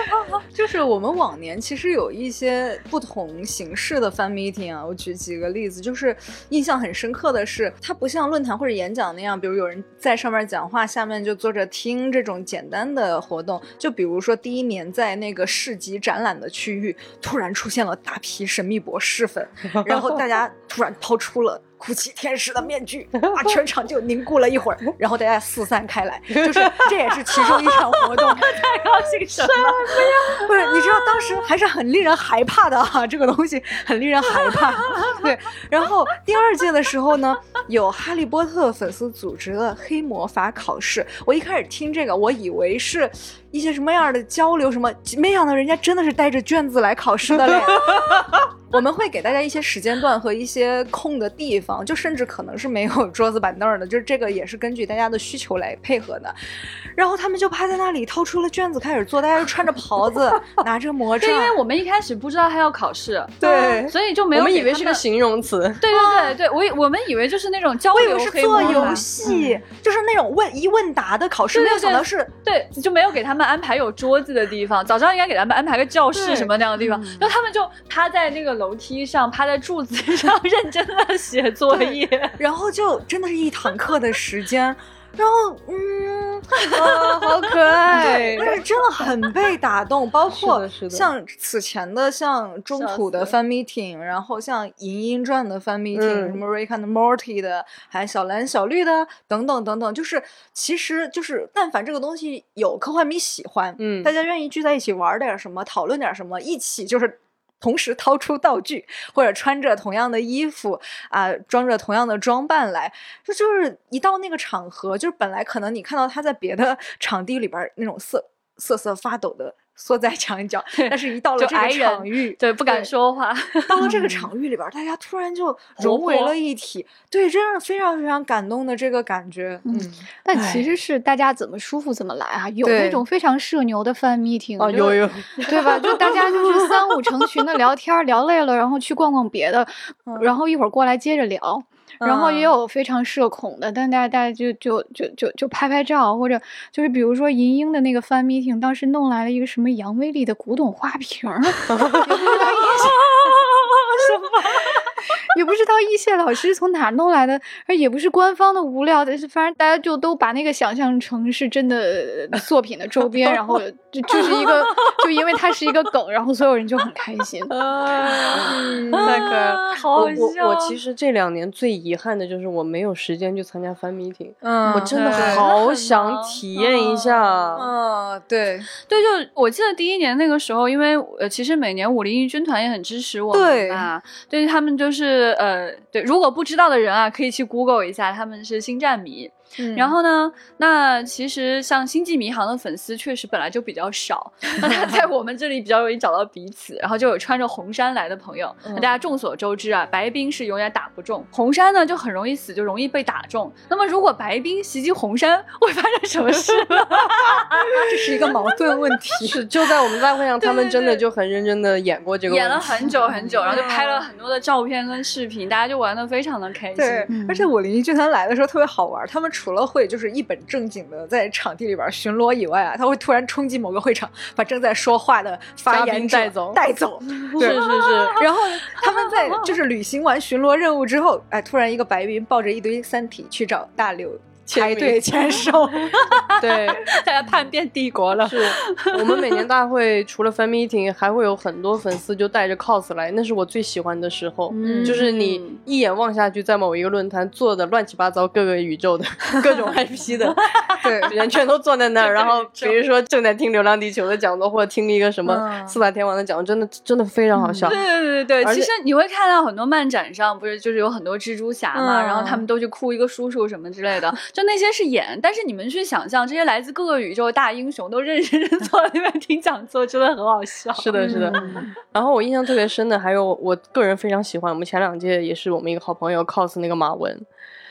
就是我们往年其实有一些不同形式的 fan meeting 啊，我举几个例子，就是印象很深刻的是，它不像论坛或者演讲那样，比如有人在上面讲话，下面就坐着听这种简单的活动。就比如说第一年在那个市集展览的区域，突然出现了大批神秘博士粉，然后大家 突然掏出了。哭泣天使的面具啊，全场就凝固了一会儿，然后大家四散开来，就是这也是其中一场活动。太高兴什么？不是，你知道当时还是很令人害怕的哈、这个东西很令人害怕。对，然后第二届的时候呢，有哈利波特粉丝组织的黑魔法考试。我一开始听这个，我以为是一些什么样的交流什么，没想到人家真的是带着卷子来考试的嘞。我们会给大家一些时间段和一些空的地方，就甚至可能是没有桌子板凳的，就是这个也是根据大家的需求来配合的。然后他们就趴在那里，掏出了卷子开始做，大家就穿着袍子，拿着魔杖对，因。为我们一开始不知道他要考试，对所以就没有我们以为是个形容词，对对对对，我以我们以为就是那种交流我以流为是做游戏，就是那种问一问答的考试，没有对对对想到是对，就没有给他们安排有桌子的地方。早知道应该给他们安排个教室什么那样的地方，然后他们就趴在那个楼梯上，趴在柱子上，认真的写作业。然后就真的是一堂课的时间，然后嗯，呃，好可爱，但是真的很被打动，包括像此前的像中土的 fan meeting，然后像《银鹰传》的 fan meeting，、嗯。什么 Rick and Morty 的，还有小蓝小绿的等等等等，就是其实就是但凡这个东西有科幻迷喜欢，嗯。大家愿意聚在一起玩点什么，讨论点什么，一起就是。同时掏出道具，或者穿着同样的衣服啊、装着同样的装扮来，这就是一到那个场合，就是本来可能你看到他在别的场地里边那种瑟瑟瑟发抖的缩在墙角，但是一到了这个场域，对，不敢说话。到了这个 场域里边儿，大家突然就融为了一体，对，真是非常非常感动的这个感觉，嗯，但其实是大家怎么舒服怎么来啊，有那种非常社牛的 fan meeting，哦，有有，对吧？就大家就是三五成群的聊天儿，聊累了，然后去逛逛别的，然后一会儿过来接着聊。然后也嗯。有非常社恐的，但大家大家就就就就就拍拍照，或者就是比如说银鹰的那个 fan meeting，当时弄来了一个什么杨威利的古董花瓶儿，也不知道也不知道易谢老师从哪弄来的，而也不是官方的无聊，但是反正大家就都把那个想象成是真的作品的周边，然后 就就是一个，就因为它是一个梗，然后所有人就很开心。太可爱了。好我我笑我其实这两年最遗憾的就是我没有时间去参加 fan meeting，嗯我真的好想体验一下。嗯，对对，就我记得第一年那个时候，因为呃，其实每年武林义军团也很支持我们对嘛，对他们就是呃，对，如果不知道的人啊，可以去 Google 一下，他们是星战迷。然后呢，那其实像星际迷航的粉丝确实本来就比较少，那他在我们这里比较容易找到彼此，然后就有穿着红衫来的朋友。那大家众所周知啊，白冰是永远打不中，红衫呢就很容易死，就容易被打中。那么如果白冰袭击红衫，会发生什么事呢？这是一个矛盾问题。是就在我们大会上，他们真的就很认真的演过这个问题，演了很久很久，然后就拍了很多的照片跟视频，大家就玩的非常的开心。对，而且我林义军团来的时候特别好玩，他们除了会就是一本正经的在场地里边巡逻以外啊，他会突然冲击某个会场，把正在说话的发言者带走带走。是是是，然后他们在就是履行完巡逻任务之后，哎，突然一个白云抱着一堆三体去找大刘排名队签售。对。大家叛变帝国了。是我们每年大会 除了 fan meeting，还会有很多粉丝就带着 cos 来，那是我最喜欢的时候。嗯就是你一眼望下去，在某一个论坛坐的乱七八糟各个宇宙的 各种 IP 的对，人全都坐在那儿，然后比如说正在听《流浪地球》的讲座，或者听一个什么嗯四大天王的讲座，真的真的非常好笑。对对对对，其实你会看到很多漫展上，不是就是有很多蜘蛛侠嘛，嗯然后他们都去哭一个叔叔什么之类的，就那些是演，但是你们去想象这些来自各个宇宙的大英雄都认认真真坐在那边听讲座，真的很好笑。是的，是的。然后我印象特别深的还有我个人非常喜欢，我们前两届也是我们一个好朋友 cos 那个马文，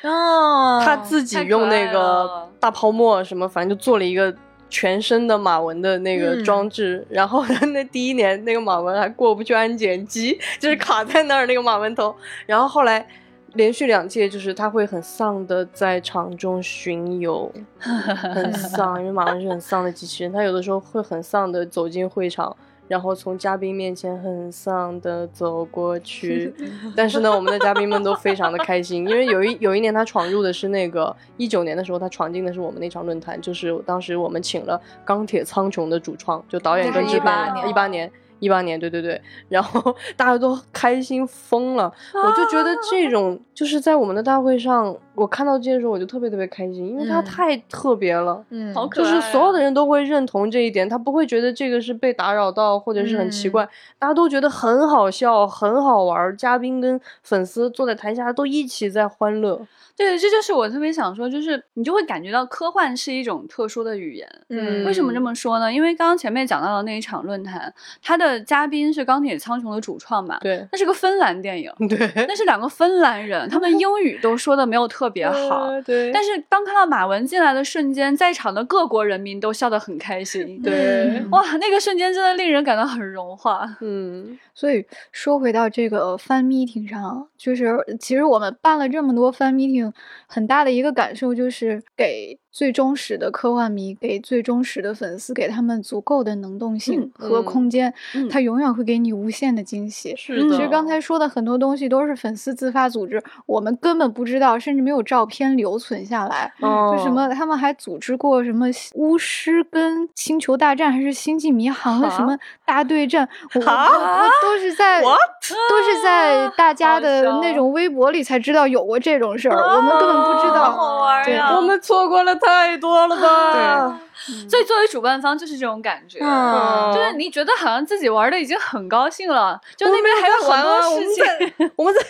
哦他自己用那个大泡沫什么，反正就做了一个全身的马文的那个嗯装置。然后呢，那第一年那个马文还过不去安检机，就是卡在那儿那个马文头。然后后来连续两届，就是他会很丧的在场中巡游，很丧，因为马文是很丧的机器人，他有的时候会很丧的走进会场。然后从嘉宾面前很丧的走过去，但是呢，我们的嘉宾们都非常的开心，因为有一有一年他闯入的是那个一九年的时候，他闯进的是我们那场论坛，就是当时我们请了钢铁苍穹的主创，就导演跟这是18制片一八年。一八年，对对对，然后大家都开心疯了，我就觉得这种就是在我们的大会上，我看到这些时候我就特别特别开心，因为它嗯太特别了。嗯好可爱就是所有的人都会认同这一点，他不会觉得这个是被打扰到或者是很奇怪，大家都觉得很好笑、很好玩。嘉宾跟粉丝坐在台下都一起在欢乐。对，这就是我特别想说，就是你就会感觉到科幻是一种特殊的语言。嗯为什么这么说呢？因为刚刚前面讲到的那一场论坛，他的嘉宾是钢铁苍穹的主创嘛，对那是个芬兰电影，对，那是两个芬兰人，他们英语都说的没有特别好。但是当看到马文进来的瞬间，在场的各国人民都笑得很开心。对，哇，那个瞬间真的令人感到很融化。嗯，所以说回到这个 fan meeting 上，就是其实我们办了这么多 fan meeting，很大的一个感受就是给最忠实的科幻迷，给最忠实的粉丝，给他们足够的能动性和嗯空间，嗯它永远会给你无限的惊喜。是的。其实刚才说的很多东西都是粉丝自发组织，我们根本不知道，甚至没有照片留存下来。哦就什么，他们还组织过什么巫师跟星球大战，还是星际迷航的什么大对战，我我我都是在都是在大家的那种微博里才知道有过这种事儿，我们根本不知道。好玩对呀！我们错过了太多了吧？对所以作为主办方就是这种感觉，嗯就是你觉得好像自己玩的已经很高兴了，就那边还有很多事情。我们在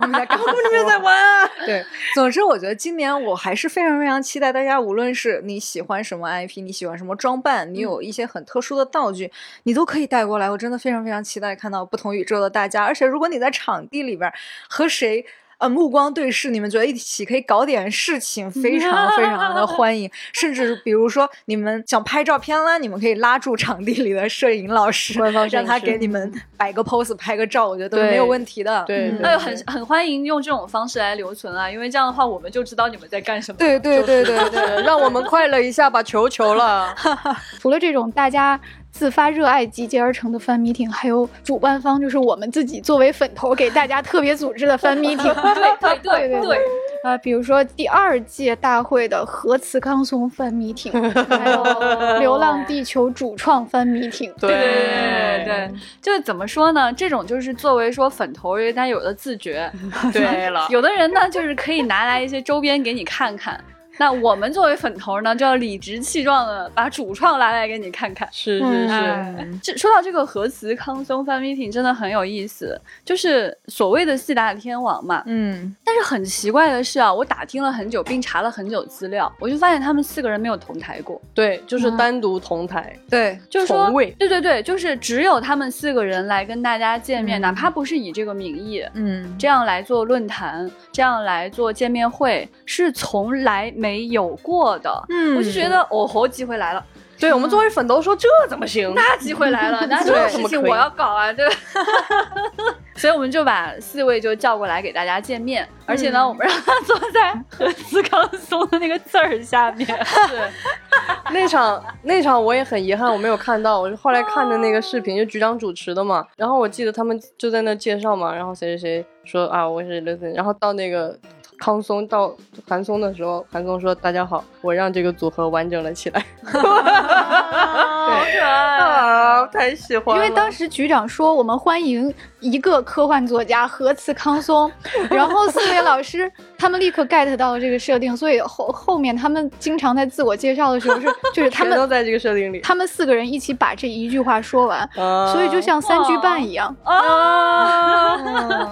我们在干嘛？你们这边在玩啊。对，总之我觉得今年我还是非常非常期待大家，无论是你喜欢什么 IP，你喜欢什么装扮，你有一些很特殊的道具，你都可以带过来。我真的非常非常期待看到不同宇宙的大家，而且如果你在场地里边儿和谁。呃，目光对视，你们觉得一起可以搞点事情，非常非常的欢迎。甚至比如说，你们想拍照片啦，你们可以拉住场地里的摄影老师，让他给你们摆个 pose，拍个照，我觉得都是没有问题的。对，嗯对哎呦，很很欢迎用这种方式来留存啊，因为这样的话我们就知道你们在干什么。对对对对对。对，让我们快乐一下吧，求求了。除了这种大家自发热爱集结而成的 fan meeting，还有主办方就是我们自己作为粉头给大家特别组织的 fan meeting。对对对对。啊，比如说第二届大会的核磁康松 fan meeting，还有《流浪地球》主创 fan meeting。对对对对，就是怎么说呢？这种就是作为说粉头，因为他有的自觉。对了，有的人呢，就是可以拿来一些周边给你看看。那我们作为粉头呢，就要理直气壮的把主创拉来给你看看。是是是，这说到这个核磁康松 fan meeting 真的很有意思，就是所谓的四大天王嘛。嗯，但是很奇怪的是啊，我打听了很久，并查了很久资料，我就发现他们四个人没有同台过。对，就是单独同台。对，就是说，对对对，就是只有他们四个人来跟大家见面，哪怕不是以这个名义，嗯，这样来做论坛，这样来做见面会，是从来没。没有过的，嗯，我就觉得哦吼，机会来了。对我们作为粉头说这怎么行？那机会来了，那这种事情我要搞啊，对。所以我们就把四位就叫过来给大家见面，而且呢，我们让他坐在何思康松的那个字儿下面。对，那场那场我也很遗憾我没有看到，我是后来看的那个视频，就局长主持的嘛。然后我记得他们就在那介绍嘛，然后谁谁谁说啊我是 listen，然后到那个。康松到韩松的时候，韩松说：“大家好，我让这个组合完整了起来。”好可爱啊！太喜欢了因为当时局长说我们欢迎一个科幻作家和磁康松，然后四位老师他们立刻 get 到了这个设定，所以后后面他们经常在自我介绍的时候是 就是他们都在这个设定里，他们四个人一起把这一句话说完，所以就像三句半一样啊！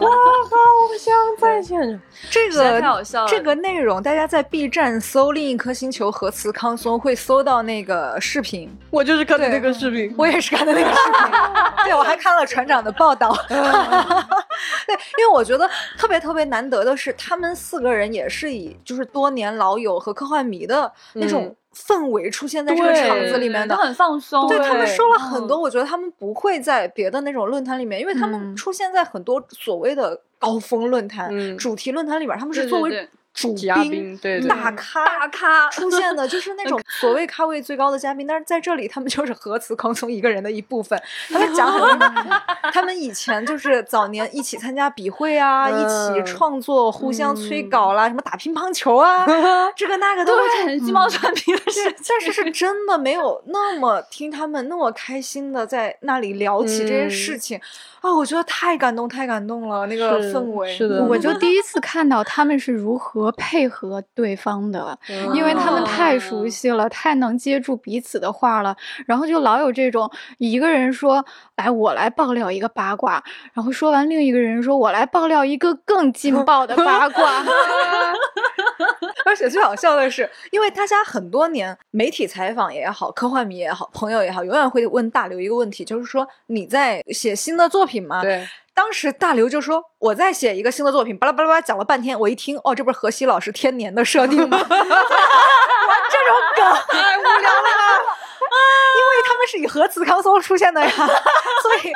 我好想再见。这个太好笑了。这个内容，大家在 B 站搜“另一颗星球核磁康松”会搜到那个视频。我就是看的那个视频，我也是看的那个视频。对，我还看了船长的报道。对，因为我觉得特别特别难得的是，他们四个人也是以就是多年老友和科幻迷的那种氛围出现在这个场子里面的，都很放松。对他们说了很多，我觉得他们不会在别的那种论坛里面，因为他们出现在很多所谓的。高峰论坛、主题论坛里边，他们是作为。主宾对大咖大咖出现的，就是那 种所谓咖位最高的嘉宾，但是在这里他们就是核磁康松一个人的一部分。他们讲很多，他们以前就是早年一起参加笔会啊，一起创作，互相催稿啦，什么打乒乓球啊，这个那个都是很鸡毛蒜皮的事。但是是真的没有那么听他们那么开心的在那里聊起这些事情啊，我觉得太感动，太感动了，那个氛围。是的，我就第一次看到他们是如何。配合对方的，因为他们太熟悉了，太能接住彼此的话了，然后就老有这种一个人说：“来，我来爆料一个八卦。”然后说完，另一个人说：“我来爆料一个更劲爆的八卦。” 而且最好笑的是，因为大家很多年媒体采访也好，科幻迷也好，朋友也好，永远会问大刘一个问题，就是说你在写新的作品吗？对。当时大刘就说：“我在写一个新的作品，巴拉巴拉巴拉讲了半天。我一听，哦，这不是河西老师天年的设定吗？玩这种梗 太无聊了，因为他们是以核磁康松出现的呀，所以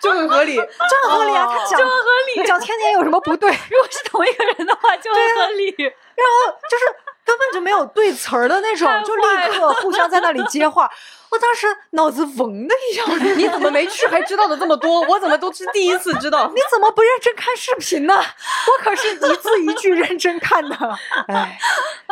就很合理，就很合理啊。他讲就很合理，讲天年有什么不对？如果是同一个人的话，就很合理。然后就是根本就没有对词儿的那种，就立刻互相在那里接话。”我当时脑子嗡的一下，你怎么没去还知道的这么多？我怎么都是第一次知道？你怎么不认真看视频呢？我可是一字一句认真看的。哎，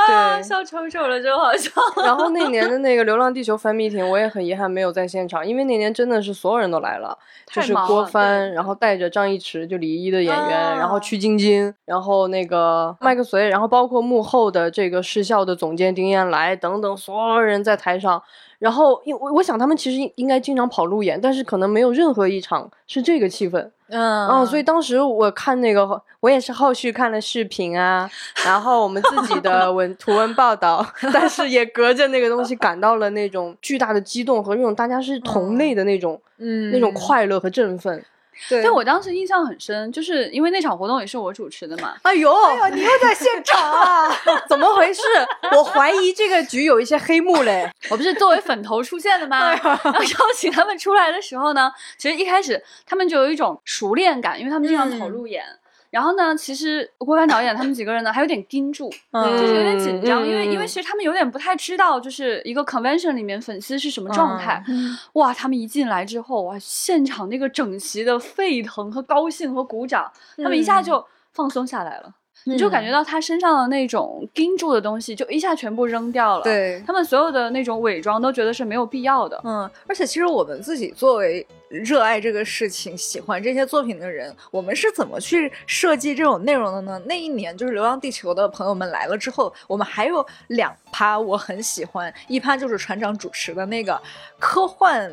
对，笑丑丑了，真好笑。然后那年的那个《流浪地球》fan meeting，我也很遗憾没有在现场，因为那年真的是所有人都来了，就是郭帆，然后带着张一驰，就李一的演员，然后曲晶晶，然后那个麦克隋，然后包括幕后的这个视效的总监丁彦来等等，所有人在台上。然后，因我我想他们其实应应该经常跑路演，但是可能没有任何一场是这个气氛。嗯，哦，所以当时我看那个，我也是后续看了视频啊，然后我们自己的 文图文报道，但是也隔着那个东西感到了那种巨大的激动和那种大家是同类的那种，嗯，那种快乐和振奋。对，但我当时印象很深，就是因为那场活动也是我主持的嘛。哎呦，哎呦，你又在现场啊？怎么回事？我怀疑这个局有一些黑幕嘞。我不是作为粉头出现的吗？然后邀请他们出来的时候呢，其实一开始他们就有一种熟练感，因为他们经常跑路演。然后呢，其实郭帆导演他们几个人呢还有点盯住，嗯就是有点紧张，嗯因为因为嗯其实他们有点不太知道，就是一个 convention 里面粉丝是什么状态。嗯哇，他们一进来之后，哇，现场那个整齐的沸腾和高兴和鼓掌，他们一下就放松下来了。你就感觉到他身上的那种盯住的东西，就一下全部扔掉了。，对，他们所有的那种伪装都觉得是没有必要的。嗯，而且其实我们自己作为热爱这个事情、喜欢这些作品的人，我们是怎么去设计这种内容的呢？那一年就是《流浪地球》的朋友们来了之后，我们还有两趴我很喜欢，一趴就是船长主持的那个科幻。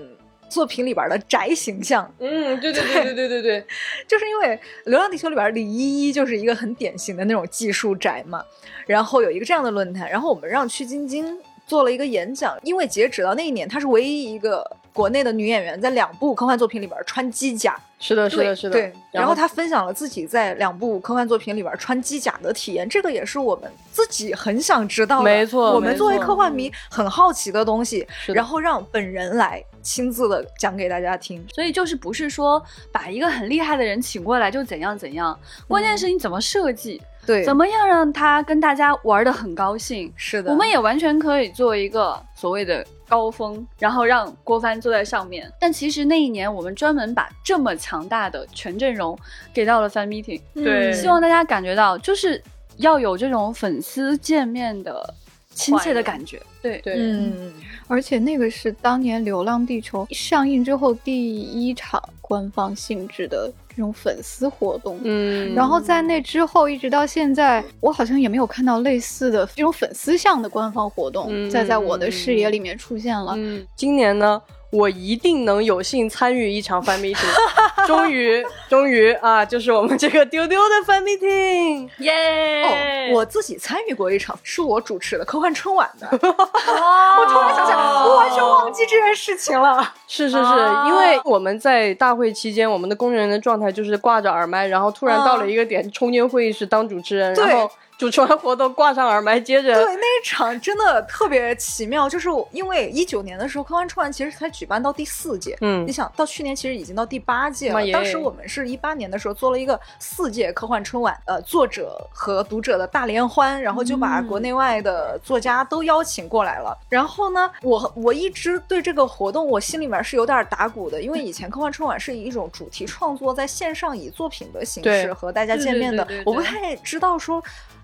作品里边的宅形象，嗯，对对对对对对对，就是因为《流浪地球》里边李依依就是一个很典型的那种技术宅嘛，然后有一个这样的论坛，然后我们让屈晶晶做了一个演讲，因为截止到那一年，她是唯一一个国内的女演员在两部科幻作品里边穿机甲，是的，是的，是的。对，然后后她分享了自己在两部科幻作品里边穿机甲的体验，这个也是我们自己很想知道的，没错我们作为科幻迷很好奇的东西，然后让本人来亲自的讲给大家听。所以就是不是说把一个很厉害的人请过来就怎样怎样，关键是你怎么设计，对，怎么样让他跟大家玩的很高兴。是的，我们也完全可以做一个所谓的高峰，然后让郭帆坐在上面。但其实那一年，我们专门把这么强大的全阵容给到了 fan meeting，对希望大家感觉到就是要有这种粉丝见面的亲切的感觉。对，对，嗯，而且那个是当年《流浪地球》上映之后第一场官方性质的这种粉丝活动。嗯，然后在那之后，一直到现在，我好像也没有看到类似的这种粉丝向的官方活动嗯再在我的视野里面出现了。嗯，今年呢，我一定能有幸参与一场 fan meeting。终于，终于啊，就是我们这个丢丢的 fan meeting。耶、哦，我自己参与过一场，是我主持的科幻春晚的。我突然想起来，我完全忘记这件事情了。是是是，啊因为我们在大会期间，我们的工作人员的状态就是挂着耳麦，然后突然到了一个点，冲进会议室当主持人，然后主持完活动挂上耳麦，接着对，那一场真的特别奇妙，就是因为一九年的时候，科幻春晚其实才举办到第四届。嗯你想到去年其实已经到第八届了，当时我们是一八年的时候做了一个四届科幻春晚，呃，作者和读者的大联欢，然后就把嗯国内外的作家都邀请过来了。然后呢，我我一直对这个活动我心里面是有点打鼓的，因为以前科幻春晚是以一种主题创作，在线上以作品的形式和大家见面的，我不太知道说。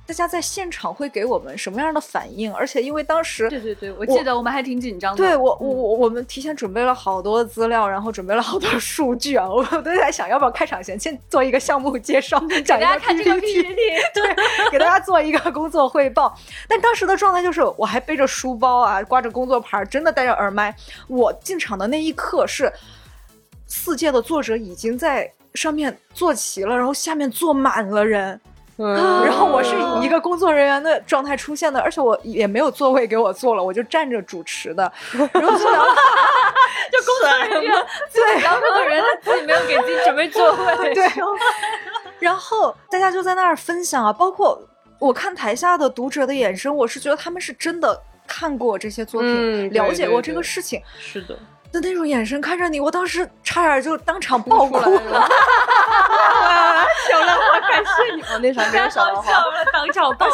大家在现场会给我们什么样的反应？而且因为当时对对对，我记得我们还挺紧张的。对我，我嗯我我们提前准备了好多资料，然后准备了好多 数据啊，我都在想要不要开场前先做一个项目介绍，给讲一大家看这个 PPT，PPT。对，给大家做一个工作汇报。但当时的状态就是，我还背着书包啊，挂着工作牌，真的戴着耳麦。我进场的那一刻是，四届的作者已经在上面坐齐了，然后下面坐满了人。嗯，然后我是以一个工作人员的状态出现的，而且我也没有座位给我坐了，我就站着主持的。然后就聊，就工作人员对，然后工作人员自己没有给自己准备座位，对，然后大家就在那儿分享啊，包括我看台下的读者的眼神，我是觉得他们是真的看过这些作品，嗯了解过这个事情。是的，的那种眼神看着你，我当时差点就当场爆哭。了小浪花，感谢你！哦，那场没有太小浪花。好笑了，当场爆哭。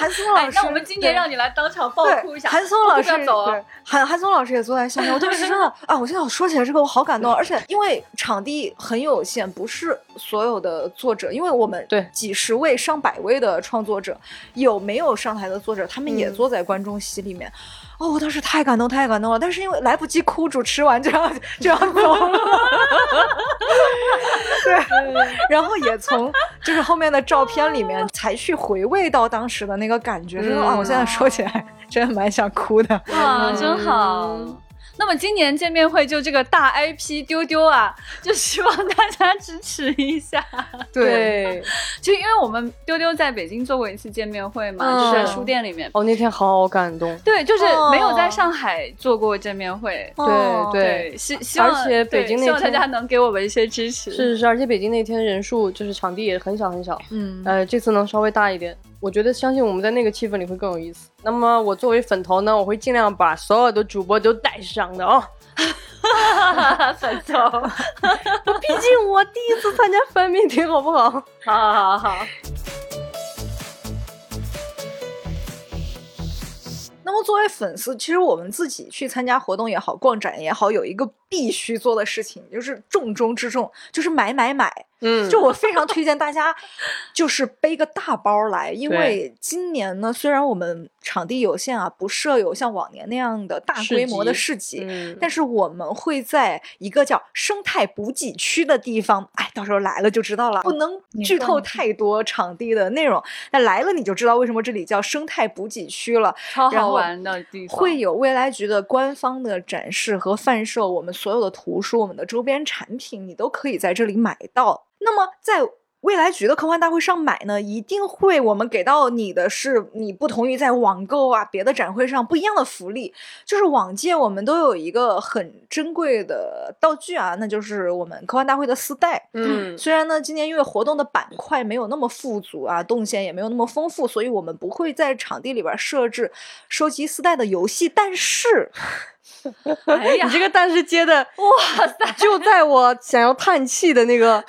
韩松老师，，哎那我们今年对让你来当场爆哭一下。韩松老师韩韩松老师也坐在下面。我当时真的啊，我现在我说起来这个，我好感动。而且因为场地很有限，不是所有的作者，因为我们对几十位、上百位的创作者，有没有上台的作者，他们也嗯坐在观众席里面。哦，我当时太感动，太感动了。但是因为来不及哭，主持完就要 就要走了。对，然后也从就是后面的照片里面才去回味到当时的那个感觉，就是啊！我现在说起来真的蛮想哭的。哇，真好。那么今年见面会就这个大 IP 丢丢啊，就希望大家支持一下。对，就因为我们丢丢在北京做过一次见面会嘛，嗯就是在书店里面。哦，那天好感动。对，就是没有在哦上海做过见面会。哦对对，希希望而且北京那天希望大家能给我们一些支持。是是是，而且北京那天人数就是场地也很小很小，嗯呃，这次能稍微大一点，我觉得相信我们在那个气氛里会更有意思。那么我作为粉头呢，我会尽量把所有的主播都带上的哦。粉头。毕竟我第一次参加 fan meeting，好不好？好好好。那么作为粉丝，其实我们自己去参加活动也好，逛展也好，有一个必须做的事情，就是重中之重，就是买买买。嗯，就我非常推荐大家，就是背个大包来，因为今年呢，虽然我们场地有限啊，不设有像往年那样的大规模的市集，嗯但是我们会在一个叫生态补给区的地方，哎，到时候来了就知道了，不能剧透太多场地的内容。那来了你就知道为什么这里叫生态补给区了。超然后好玩的地方，会有未来局的官方的展示和贩售，我们所有的图书、我们的周边产品，你都可以在这里买到。那么在未来局的科幻大会上买呢，一定会我们给到你的是你不同于在网购啊别的展会上不一样的福利，就是往届我们都有一个很珍贵的道具啊，那就是我们科幻大会的丝带。嗯虽然呢，今年因为活动的板块没有那么富足啊，动线也没有那么丰富，所以我们不会在场地里边设置收集丝带的游戏。但是，哎呀你，这个但是接的，哇塞！就在我想要叹气的那个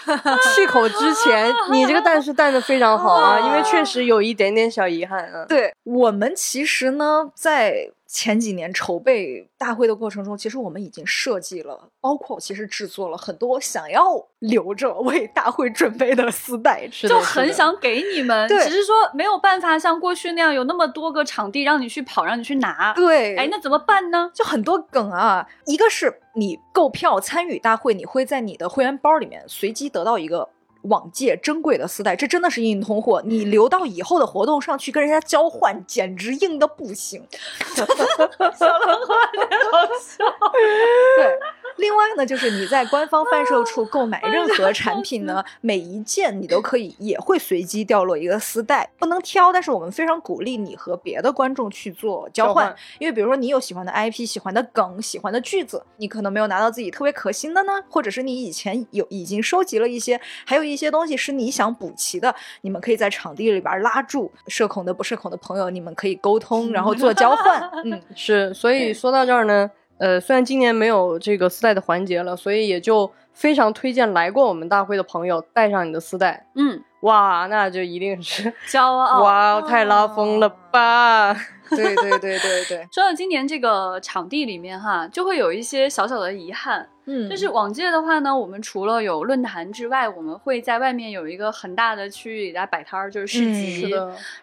气口之前，你这个但是淡的非常好啊，因为确实有一点点小遗憾啊。对我们其实呢，在前几年筹备大会的过程中，其实我们已经设计了，包括其实制作了很多想要留着为大会准备的丝带。是就很想给你们，对只是说没有办法像过去那样有那么多个场地让你去跑，让你去拿。对，哎，那怎么办呢？就很多梗啊，一个是你购票参与大会，你会在你的会员包里面随机得到一个。往届珍贵的丝带，这真的是硬通货。你留到以后的活动上去跟人家交换，简直硬的不行。对，另外呢，就是你在官方贩售处购买任何产品呢，每一件你都可以也会随机掉落一个丝带，不能挑，但是我们非常鼓励你和别的观众去做交换，因为比如说你有喜欢的 IP、喜欢的梗、喜欢的句子，你可能没有拿到自己特别可心的呢，或者是你以前有已经收集了一些，还有一些东西是你想补齐的，你们可以在场地里边拉住社恐的不社恐的朋友，你们可以沟通，然后做交换，嗯。是，所以说到这儿呢，呃，虽然今年没有这个丝带的环节了，所以也就非常推荐来过我们大会的朋友带上你的丝带。嗯，哇，那就一定是 骄傲。哇，太拉风了吧！对对对对对，说到今年这个场地里面哈，就会有一些小小的遗憾。嗯就是往届的话呢，我们除了有论坛之外，我们会在外面有一个很大的区域给大家摆摊儿，就是市嗯集。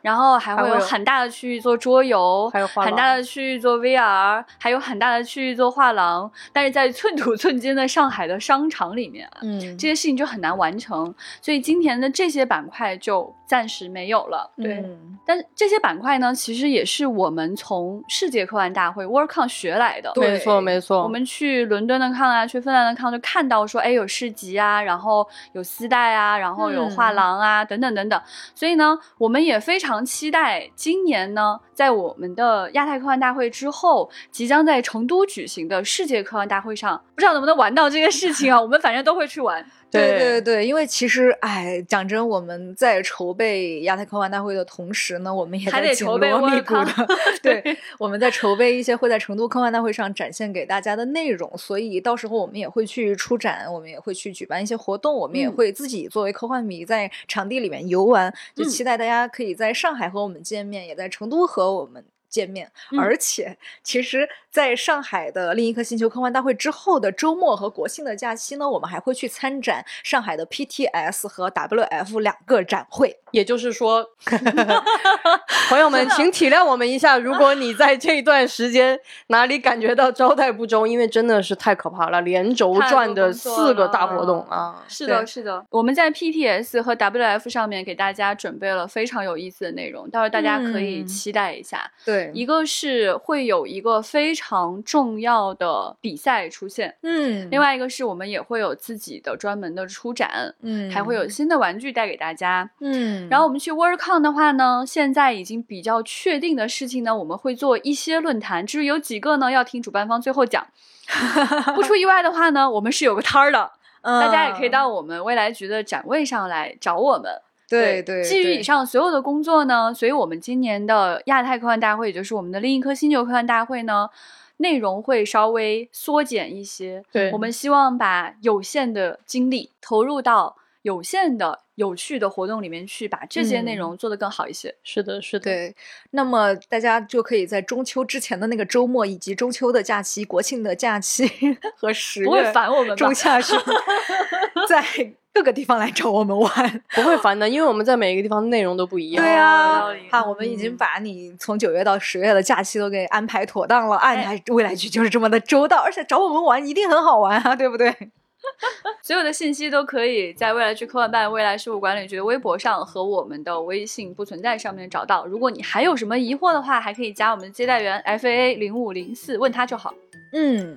然后还会有很大的区域做桌游，还有画廊很大的区域做 VR，还有很大的区域做画廊。但是在寸土寸金的上海的商场里面啊，嗯这些事情就很难完成，所以今年的这些板块就暂时没有了。对嗯但是这些板块呢，其实也是我们从世界科幻大会 WorldCon 学来的。对没错没错。我们去伦敦的抗啊，去芬兰的抗，就看到说，哎，有市集啊，然后有丝带啊，然后有画廊啊，等等等等。所以呢，我们也非常期待今年呢，在我们的亚太科幻大会之后，即将在成都举行的世界科幻大会上，不知道能不能玩到这个事情啊？我们反正都会去玩。对对。对，因为其实，哎，讲真，我们在筹备亚太科幻大会的同时呢，我们也还在紧得筹备锣密鼓的，对，我们在筹备一些会在成都科幻大会上展现给大家的内容，所以到时候我们也会去出展，我们也会去举办一些活动，我们也嗯。会自己作为科幻迷在场地里面游玩，就嗯。期待大家可以在上海和我们见面，也在成都和我们。见面，嗯而且其实，在上海的另一颗星球科幻大会之后的周末和国庆的假期呢，我们还会去参展上海的 PTS 和 WF 两个展会。也就是说，朋友们，请体谅我们一下。如果你在这段时间 哪里感觉到招待不周，因为真的是太可怕了，连轴转的四个大活动啊！是的，是的，我们在 PTS 和 WF 上面给大家准备了非常有意思的内容，到时候大家可以嗯期待一下。对一个是会有一个非常重要的比赛出现，嗯另外一个是我们也会有自己的专门的出展，嗯还会有新的玩具带给大家。嗯，然后我们去 WorldCon 的话呢，现在已经比较确定的事情呢，我们会做一些论坛，至于有几个呢，要听主办方最后讲。不出意外的话呢，我们是有个摊儿的，大家也可以嗯到我们未来局的展位上来找我们。对对，基于以上所有的工作呢，所以我们今年的亚太科幻大会，也就是我们的另一颗星球科幻大会呢，内容会稍微缩减一些。对我们希望把有限的精力投入到有限的有趣的活动里面去，把这些内嗯容做得更好一些。是的，是的，对，那么大家就可以在中秋之前的那个周末，以及中秋的假期、国庆的假期 和十不会月烦我们吧中下旬，在各个地方来找我们玩。不会烦的，因为我们在每一个地方内容都不一样。对啊道理，看我们已经嗯把你从九月到十月的假期都给安排妥当了，安排未来局就是这么的周到，而且找我们玩一定很好玩啊，对不对？所有的信息都可以在未来区科幻办未来事务管理局的微博上和我们的微信不存在上面找到。如果你还有什么疑惑的话，还可以加我们的接待员 F A A 零五零四问他就好。嗯，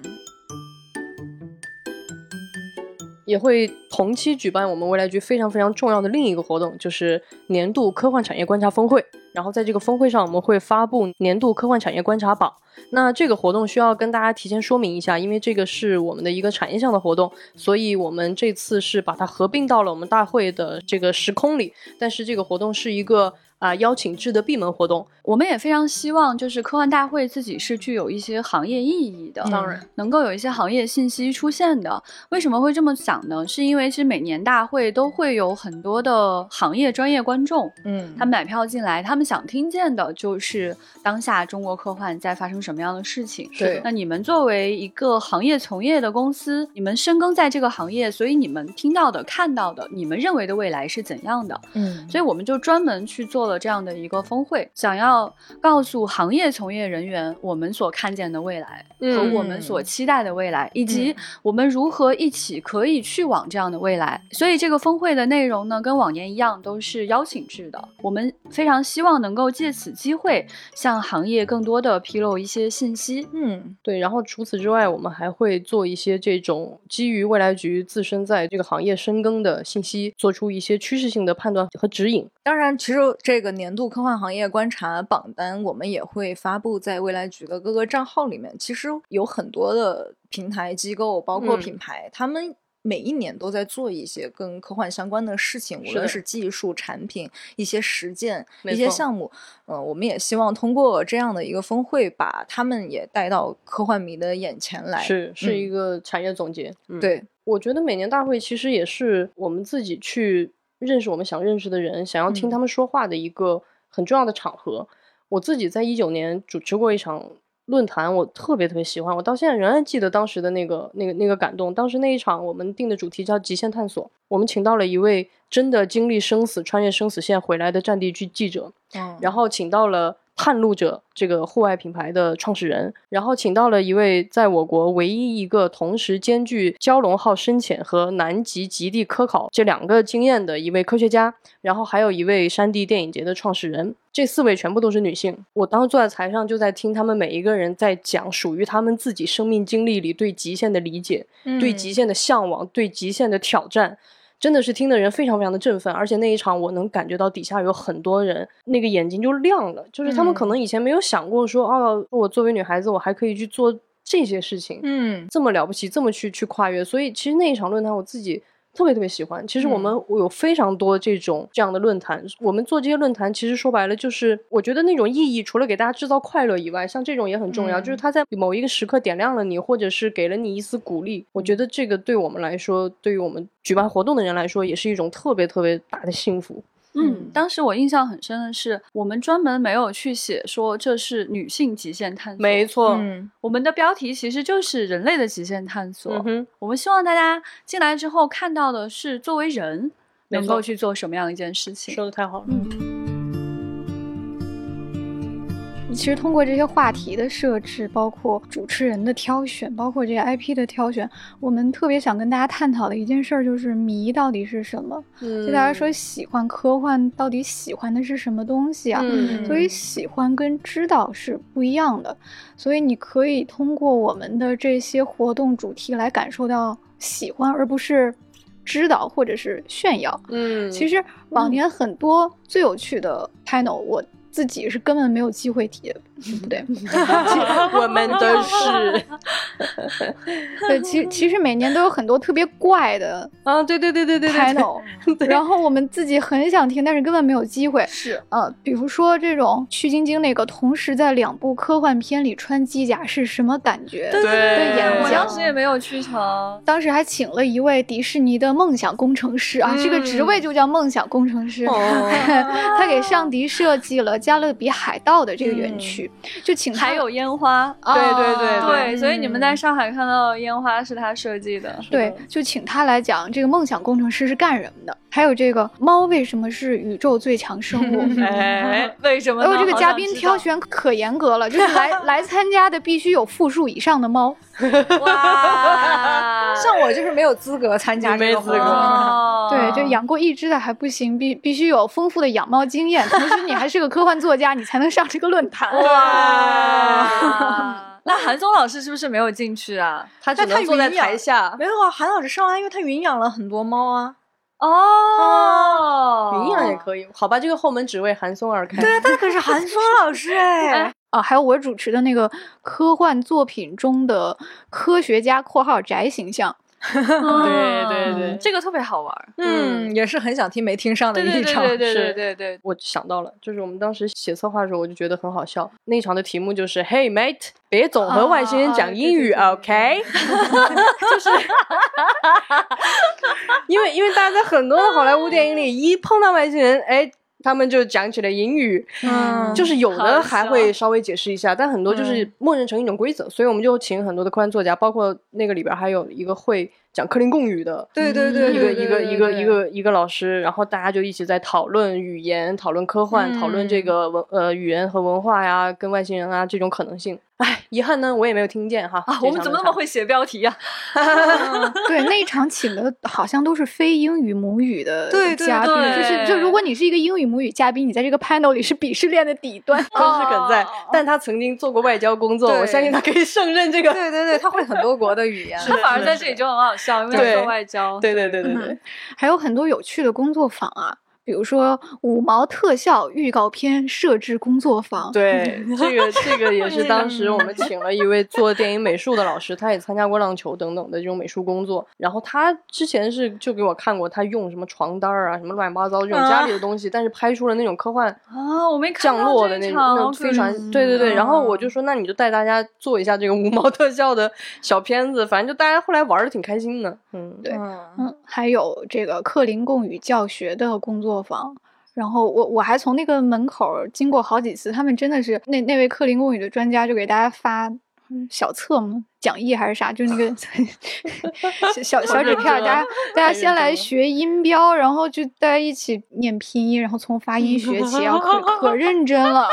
也会同期举办我们未来局非常非常重要的另一个活动，就是年度科幻产业观察峰会。然后在这个峰会上，我们会发布年度科幻产业观察榜。那这个活动需要跟大家提前说明一下，因为这个是我们的一个产业项的活动，所以我们这次是把它合并到了我们大会的这个时空里。但是这个活动是一个啊、邀请制的闭门活动，我们也非常希望，就是科幻大会自己是具有一些行业意义的，当然能够有一些行业信息出现的。为什么会这么想呢？是因为其实每年大会都会有很多的行业专业观众，嗯他们买票进来，他们想听见的就是当下中国科幻在发生什么样的事情。对那你们作为一个行业从业的公司，你们深耕在这个行业，所以你们听到的、看到的，你们认为的未来是怎样的？嗯所以我们就专门去做了这样的一个峰会，想要告诉行业从业人员我们所看见的未来和嗯我们所期待的未来，以及我们如何一起可以去往这样的未来。所以这个峰会的内容呢，跟往年一样，都是邀请制的。我们非常希望能够借此机会向行业更多的披露一些信息。嗯对，然后除此之外，我们还会做一些这种基于未来局自身在这个行业深耕的信息，做出一些趋势性的判断和指引。当然，其实这个年度科幻行业观察榜单，我们也会发布在未来局的各个账号里面。其实有很多的平台机构，包括嗯品牌，他们每一年都在做一些跟科幻相关的事情，无论是技术、产品、一些实践、一些项目。呃，我们也希望通过这样的一个峰会，把他们也带到科幻迷的眼前来。是是嗯一个产业总结。嗯，对，我觉得每年大会其实也是我们自己去认识我们想认识的人，想要听嗯他们说话的一个很重要的场合。我自己在一九年主持过一场论坛，我特别特别喜欢，我到现在仍然记得当时的那个那个那个感动。当时那一场我们定的主题叫极限探索，我们请到了一位真的经历生死、穿越生死线回来的战地剧记者，嗯，然后请到了探路者这个户外品牌的创始人，然后请到了一位在我国唯一一个同时兼具蛟龙号深潜和南极极地科考这两个经验的一位科学家，然后还有一位山地电影节的创始人，这四位全部都是女性。我当时坐在台上，就在听他们每一个人在讲属于他们自己生命经历里对极限的理解，对极限的向往，对极限的挑战。真的是听的人非常非常的振奋，而且那一场我能感觉到底下有很多人那个眼睛就亮了，就是他们可能以前没有想过说，哦，我作为女孩子我还可以去做这些事情，嗯这么了不起，这么去去跨越。所以其实那一场论坛我自己特别特别喜欢。其实我们有非常多这种这样的论坛，我们做这些论坛，其实说白了就是，我觉得那种意义除了给大家制造快乐以外，像这种也很重要，就是嗯它在某一个时刻点亮了你，或者是给了你一丝鼓励。我觉得这个对我们来说，对于我们举办活动的人来说，也是一种特别特别大的幸福。嗯，当时我印象很深的是，我们专门没有去写说这是女性极限探索，没错，嗯我们的标题其实就是人类的极限探索。嗯哼，我们希望大家进来之后看到的是作为人能够去做什么样的一件事情。说的太好了。嗯其实通过这些话题的设置，包括主持人的挑选，包括这些 IP 的挑选，我们特别想跟大家探讨的一件事儿就是迷到底是什么？嗯就大家说喜欢科幻，到底喜欢的是什么东西啊？嗯所以喜欢跟知道是不一样的，所以你可以通过我们的这些活动主题来感受到喜欢，而不是知道或者是炫耀。嗯，其实往年很多最有趣的 panel，我自己是根本没有机会提，不 对，我们都是 对，其其实每年都有很多特别怪的啊，对对对对对然后我们自己很想听，但是根本没有机会。是，呃，比如说这种曲晶晶那个同时在两部科幻片里穿机甲是什么感觉？对对演我讲当时也没有去成。当时还请了一位迪士尼的梦想工程师啊，这个职位就叫梦想工程师。哦他给上迪设计了加勒比海盗的这个园区，就请他还有烟花，啊对对对对，所以你们在上海看到的烟花是他设计的。对，就请他来讲这个梦想工程师是干什么的，还有这个猫为什么是宇宙最强生物。哎，为什么哎呢？呦，这个嘉宾挑选可严格了，就是来 来参加的必须有复数以上的猫。哇，像我就是没有资格参加你没资格这个活动。哦对，就养过一只的还不行，必必须有丰富的养猫经验，同时你还是个科幻作家，你才能上这个论坛。哇。那韩松老师是不是没有进去啊？他只能坐在云养台下。没有啊，韩老师上来，因为他云养了很多猫啊。哦，云阳也可以，好吧，这个后门只为韩松而开。对啊，他可是韩松老师哎。啊，还有我主持的那个科幻作品中的科学家（括号宅形象 对对对这个特别好玩。嗯，也是很想听没听上的一场。对对对对对对，我想到了，就是我们当时写策划的时候，我就觉得很好笑。那一场的题目就是：“Hey mate，别总和外星人讲英语、啊 o k 就是 因为因为大家在很多的好莱坞电影里，一碰到外星人，哎。他们就讲起了英语，嗯。就是有的还会稍微解释一下，但很多就是默认成一种规则，所以我们就请很多的科幻作家，包括那个里边还有一个会讲克林贡语的，对对对，一个一个一个一个一个老师，然后大家就一起在讨论语言、讨论科幻、讨论这个文呃语言和文化呀，跟外星人啊这种可能性。哎，遗憾呢，我也没有听见哈。啊，我们怎么那么会写标题呀？对，那一场请的好像都是非英语母语的对对嘉宾，就是就如果你是一个英语母语嘉宾，你在这个 panel 里是鄙视链的底端。都是梗在？但他曾经做过外交工作，我相信他可以胜任这个。对对对，他会很多国的语言。他反而在这里就很好笑，因为对外交。对对对对对，还有很多有趣的工作坊啊，比如说五毛特效预告片设置工作坊。对，这个这个也是当时我们请了一位做电影美术的老师，他也参加过浪球等等的这种美术工作。然后他之前是就给我看过他用什么床单儿啊，什么乱七八糟这种家里的东西，但是拍出了那种科幻啊，我没看降落的那种飞船，对对对。然后我就说，那你就带大家做一下这个五毛特效的小片子，反正就大家后来玩的挺开心的。嗯，对还有这个克林贡语教学的工作坊。然后我我还从那个门口经过好几次，他们真的是那那位克林贡语的专家就给大家发嗯小册吗？讲义还是啥？就是那个 小小小纸片儿，大家大家先来学音标，然后就大家一起念拼音，然后从发音学起，然后可可认真了。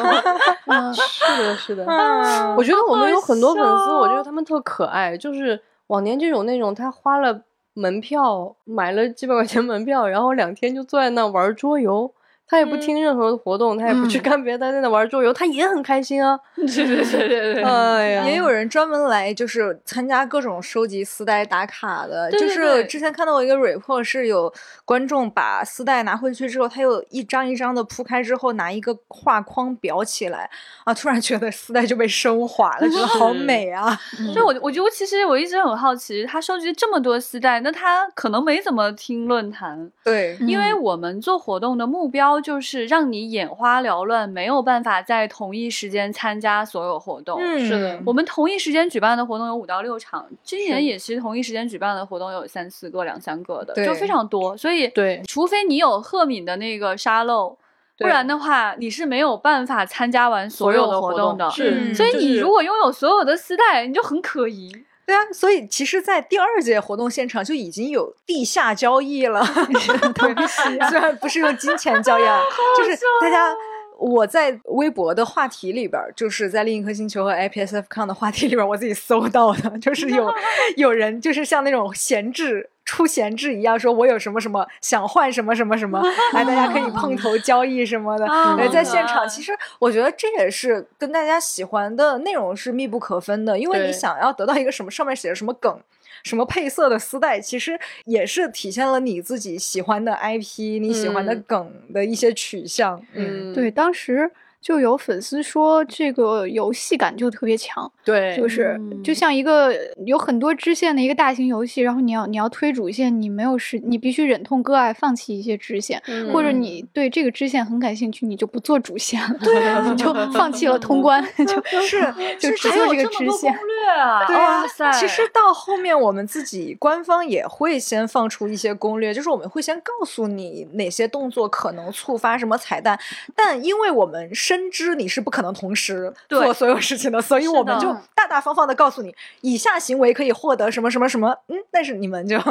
嗯，是的，是的。嗯我觉得我们有很多粉丝，我觉得他们特可爱，就是往年就有那种他花了门票买了几百块钱门票，然后两天就坐在那玩桌游。他也不听任何的活动，他也不去干别的，他在那玩桌游，他也很开心啊！对对对对对，哎呀，也有人专门来就是参加各种收集丝带打卡的，对对就是之前看到一个 report 是有观众把丝带拿回去之后，他又一张一张的铺开之后，拿一个画框裱起来啊，突然觉得丝带就被升华了，觉得好 美啊！就我我觉得其实我一直很好奇，他收集这么多丝带，那他可能没怎么听论坛，对，因为我们做活动的目标就是让你眼花缭乱，没有办法在同一时间参加所有活动。嗯，是的我们同一时间举办的活动有五到六场，今年也其实同一时间举办的活动有三四个、两三个的，就非常多。所以，对除非你有赫敏的那个沙漏，不然的话你是没有办法参加完所所有的的活动的。是嗯所以你如果拥有所有的丝带，你就很可疑。对啊，所以其实，在第二届活动现场就已经有地下交易了，对，虽然不是用金钱交易啊，就是大家。我在微博的话题里边儿，就是在另一颗星球和 IPSFCon 的话题里边儿，我自己搜到的，就是有 有人就是像那种闲置出闲置一样，说我有什么什么想换什么什么什么，哎，大家可以碰头交易什么的。啊哎，在现场，其实我觉得这也是跟大家喜欢的内容是密不可分的，因为你想要得到一个什么上面写着什么梗。什么配色的丝带，其实也是体现了你自己喜欢的 IP，你喜欢的嗯梗的一些取向。嗯，嗯，对，当时就有粉丝说这个游戏感就特别强，对，就是就像一个有很多支线的一个大型游戏，然后你要你要推主线，你没有时，你必须忍痛割爱，放弃一些支线，或者你对这个支线很感兴趣，你就不做主线了，对，你就放弃了通关，就 是就只做这个支线。攻略啊！哇塞！其实到后面我们自己官方也会先放出一些攻略，就是我们会先告诉你哪些动作可能触发什么彩蛋，但因为我们深知你是不可能同时做所有事情的，所以我们就大大方方的告诉你，以下行为可以获得什么什么什么。嗯，但是你们就 自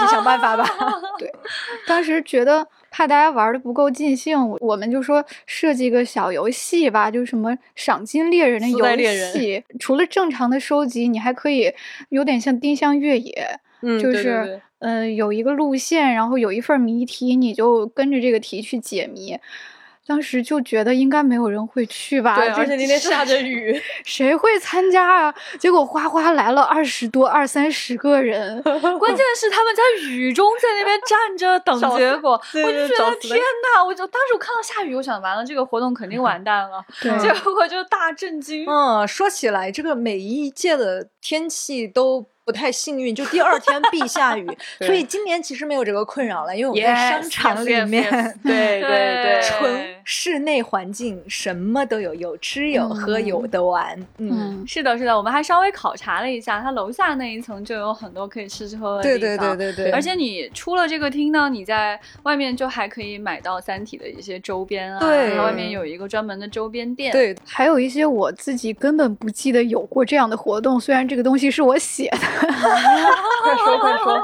己想办法吧。对，当时觉得怕大家玩的不够尽兴，我们就说设计个小游戏吧，就什么赏金猎人的游戏，除了正常的收集，你还可以有点像丁香越野，就是嗯有一个路线，然后有一份谜题，你就跟着这个题去解谜。当时就觉得应该没有人会去吧，对，而且那天下着 雨，谁会参加啊？结果哗哗来了二十多、二三十个人，关键是他们在雨中在那边站着 等结果，我就觉得天呐，我就当时我看到下雨，我想完了，这个活动肯定完蛋了，结果就大震惊。嗯，说起来，这个每一届的天气都。不太幸运，就第二天必下雨，所以今年其实没有这个困扰了，因为我们在商场里面，对对对，纯室内环境，什么都有，有吃有喝有的玩。嗯，是的，是的，我们还稍微考察了一下，它楼下那一层就有很多可以吃吃喝喝的地方。对对对对对。而且你出了这个厅呢，你在外面就还可以买到《三体》的一些周边啊，对，外面有一个专门的周边店。对，还有一些我自己根本不记得有过这样的活动，虽然这个东西是我写的。快说 快说！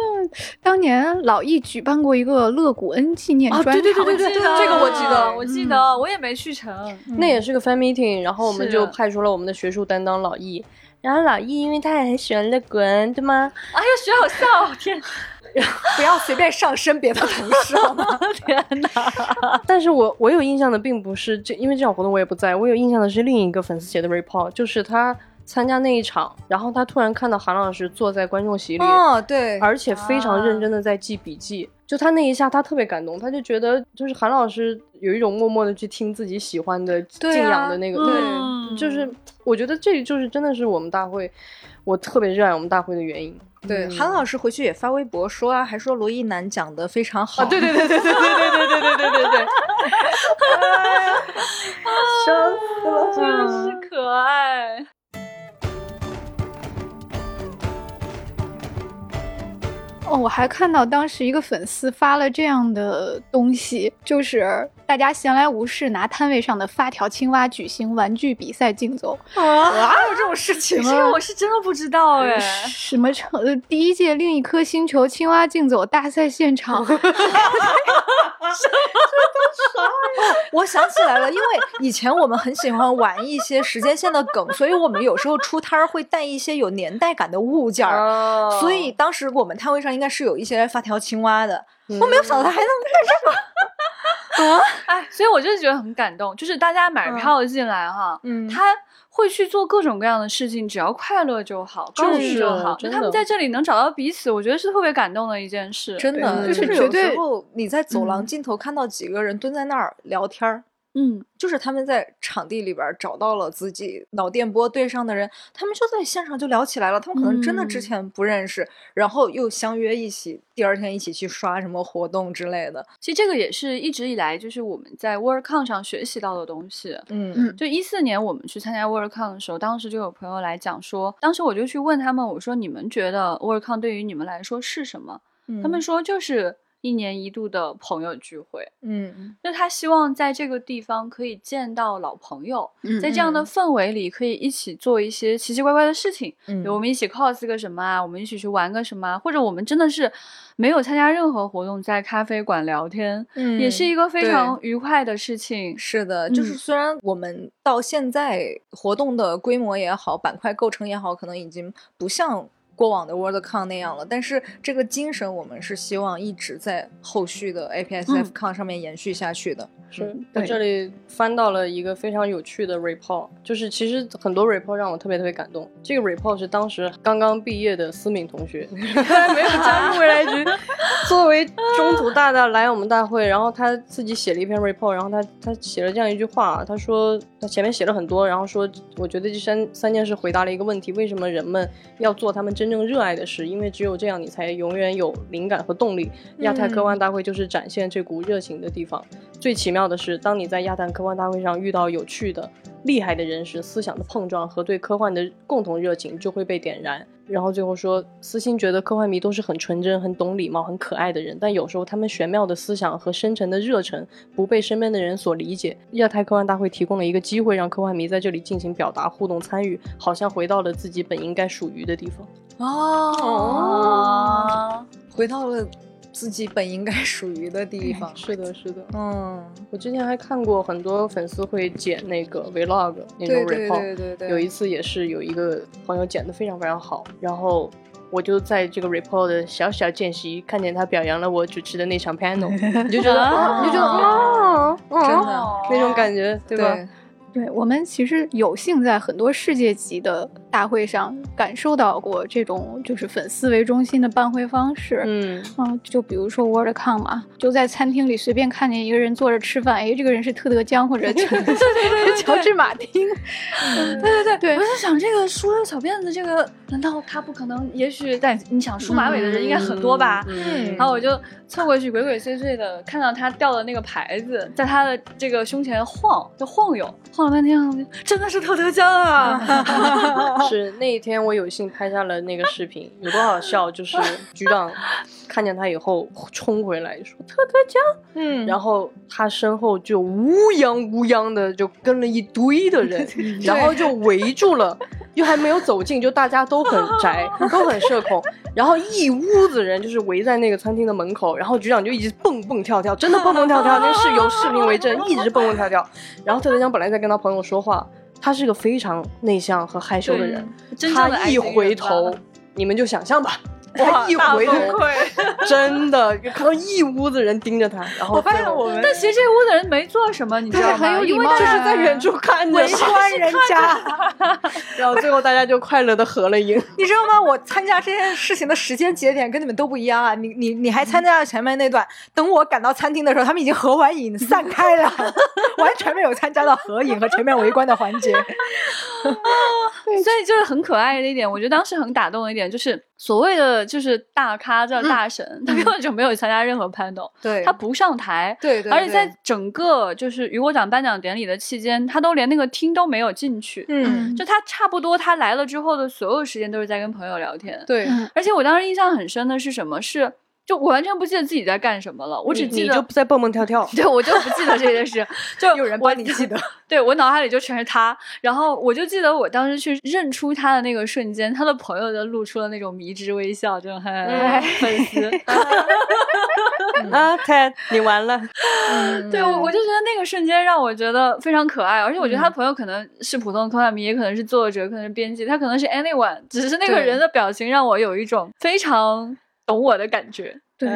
嗯，当年老易举办过一个乐谷恩纪念专场，对对对对对，这个我记得，我记得，我也没去成。那也是个 fan meeting，然后我们就派出了我们的学术担当老易，然后老易因为他也很喜欢乐谷恩，对吗？哎呀，学好笑，天！不要随便上升别的同事好吗？天哪！但是我我有印象的并不是这，因为这场活动我也不在，我有印象的是另一个粉丝写的 report，就是他。参加那一场，然后他突然看到韩老师坐在观众席里，哦，对，而且非常认真的在记笔记。就他那一下，他特别感动，他就觉得就是韩老师有一种默默的去听自己喜欢的、敬仰的那个，对，就是我觉得这就是真的是我们大会，我特别热爱我们大会的原因。对，韩老师回去也发微博说啊，还说罗一楠讲的非常好。对对对对对对对对对对对对。笑死了，真是可爱。哦，我还看到当时一个粉丝发了这样的东西，就是大家闲来无事拿摊位上的发条青蛙举行玩具比赛竞走啊！哪有这种事情？这个我是真的不知道哎。什么成？第一届另一颗星球青蛙竞走大赛现场。什么什么我想起来了，因为以前我们很喜欢玩一些时间线的梗，所以我们有时候出摊儿会带一些有年代感的物件儿。所以当时我们摊位上应该是有一些发条青蛙的。我没有想到他还能干这个啊！哎，所以我就是觉得很感动，就是大家买票进来哈，嗯，他会去做各种各样的事情，只要快乐就好，高兴就好。就他们在这里能找到彼此，我觉得是特别感动的一件事。真的，就是有时候你在走廊尽头看到几个人蹲在那儿聊天儿。嗯，就是他们在场地里边找到了自己脑电波对上的人，他们就在现场就聊起来了。他们可能真的之前不认识，然后又相约一起，第二天一起去刷什么活动之类的。其实这个也是一直以来就是我们在 WorldCon 上学习到的东西。嗯嗯，就一四年我们去参加 WorldCon 的时候，当时就有朋友来讲说，当时我就去问他们，我说你们觉得 WorldCon 对于你们来说是什么？他们说就是。一年一度的朋友聚会，嗯，那他希望在这个地方可以见到老朋友，在这样的氛围里可以一起做一些奇奇怪怪的事情，嗯，我们一起 cos 个什么啊，我们一起去玩个什么，或者我们真的是没有参加任何活动，在咖啡馆聊天，嗯，也是一个非常愉快的事情。是的，就是虽然我们到现在活动的规模也好，板块构成也好，可能已经不像。过往的 WorldCon 那样了，但是这个精神我们是希望一直在后续的 APSFCon 上面延续下去的。是嗯我这里翻到了一个非常有趣的 report，就是其实很多 report 让我特别特别感动。这个 report 是当时刚刚毕业的思敏同学，没有加入未来局，作为中途大大来我们大会，然后他自己写了一篇 report，然后他他写了这样一句话，他说他前面写了很多，然后说我觉得这三三件事回答了一个问题：为什么人们要做他们真正热爱的事？因为只有这样，你才永远有灵感和动力。亚太科幻大会就是展现这股热情的地方。最奇妙的是，当你在亚太科幻大会上遇到有趣的、厉害的人士，思想的碰撞和对科幻的共同热情就会被点燃。然后最后说，私心觉得科幻迷都是很纯真、很懂礼貌、很可爱的人，但有时候他们玄妙的思想和深沉的热忱不被身边的人所理解。亚太科幻大会提供了一个机会，让科幻迷在这里进行表达、互动、参与，好像回到了自己本应该属于的地方。哦，回到了自己本应该属于的地方。是的，是的。嗯，我之前还看过很多粉丝会剪那个 vlog 那种对对 report，对对对，有一次也是有一个朋友剪的非常非常好，然后我就在这个 report 的小小间隙看见他表扬了我主持的那场 panel，你就觉得，啊你就觉得，哦，哦真的那种感觉，对吧？对对我们其实有幸在很多世界级的大会上感受到过这种就是粉丝为中心的办会方式。嗯，嗯，就比如说 WorldCon 嘛，就在餐厅里随便看见一个人坐着吃饭，哎，这个人是特德·江或者乔 乔治·马丁。对 对对对我在想这个梳了小辫子，这个难道他不可能？也许，但你想梳马尾的人应该很多吧？嗯然后我就凑过去，鬼鬼祟祟的看到他掉的那个牌子，在他的这个胸前晃，就晃悠，晃了半天，真的是特德江啊！是那一天我有幸拍下了那个视频，有多好笑？就是局长看见他以后冲回来说特特江，嗯然后他身后就乌泱乌泱的就跟了一堆的人，然后就围住了，又还没有走近，就大家都很宅，都很社恐，然后一屋子人就是围在那个餐厅的门口，然后局长就一直蹦蹦跳跳，真的蹦蹦跳跳，那是有视频为证，一直蹦蹦跳跳。然后特特江本来在跟他朋友说话，他是个非常内向和害羞的人，他一回头，你们就想象吧。他一崩，溃。真的就看到一屋子人盯着他，然后我发现我们但其实这屋的人没做什么，你知道吗？很有礼貌因为就是在远处看着围观人家，然后最后大家就快乐的合了影。你知道吗？我参加这件事情的时间节点跟你们都不一样啊！你你你还参加了前面那段，等我赶到餐厅的时候，他们已经合完影散开了，完全没有参加到合影和前面围观的环节。所以就是很可爱的一点，我觉得当时很打动的一点就是所谓的就是大咖叫大神，他根本就没有参加任何 panel，对他不上台，对对，而且在整个就是雨果奖颁奖典礼的期间，他都连那个厅都没有进去。嗯就他差不多，他来了之后的所有时间都是在跟朋友聊天。对嗯而且我当时印象很深的是什么？是就我完全不记得自己在干什么了，我只记得你就在蹦蹦跳跳，对我就不记得这件事，就有人我帮你记得。对我脑海里就全是他，然后我就记得我当时去认出他的那个瞬间，他的朋友就露出了那种迷之微笑，就很嗯粉丝。啊，Ted，你完了。对，我我就觉得那个瞬间让我觉得非常可爱，而且我觉得嗯他的朋友可能是普通的科幻迷，也可能是作者，可能是编辑，他可能是 anyone，只是那个人的表情让我有一种非常懂我的感觉。对，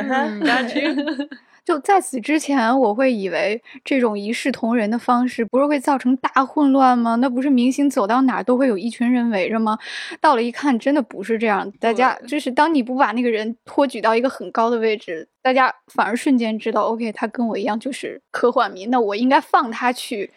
就在此之前，我会以为这种一视同仁的方式不是会造成大混乱吗？那不是明星走到哪儿都会有一群人围着吗？到了一看，真的不是这样。大家就是当你不把那个人托举到一个很高的位置，大家反而瞬间知道，OK，他跟我一样就是科幻迷，那我应该放他去，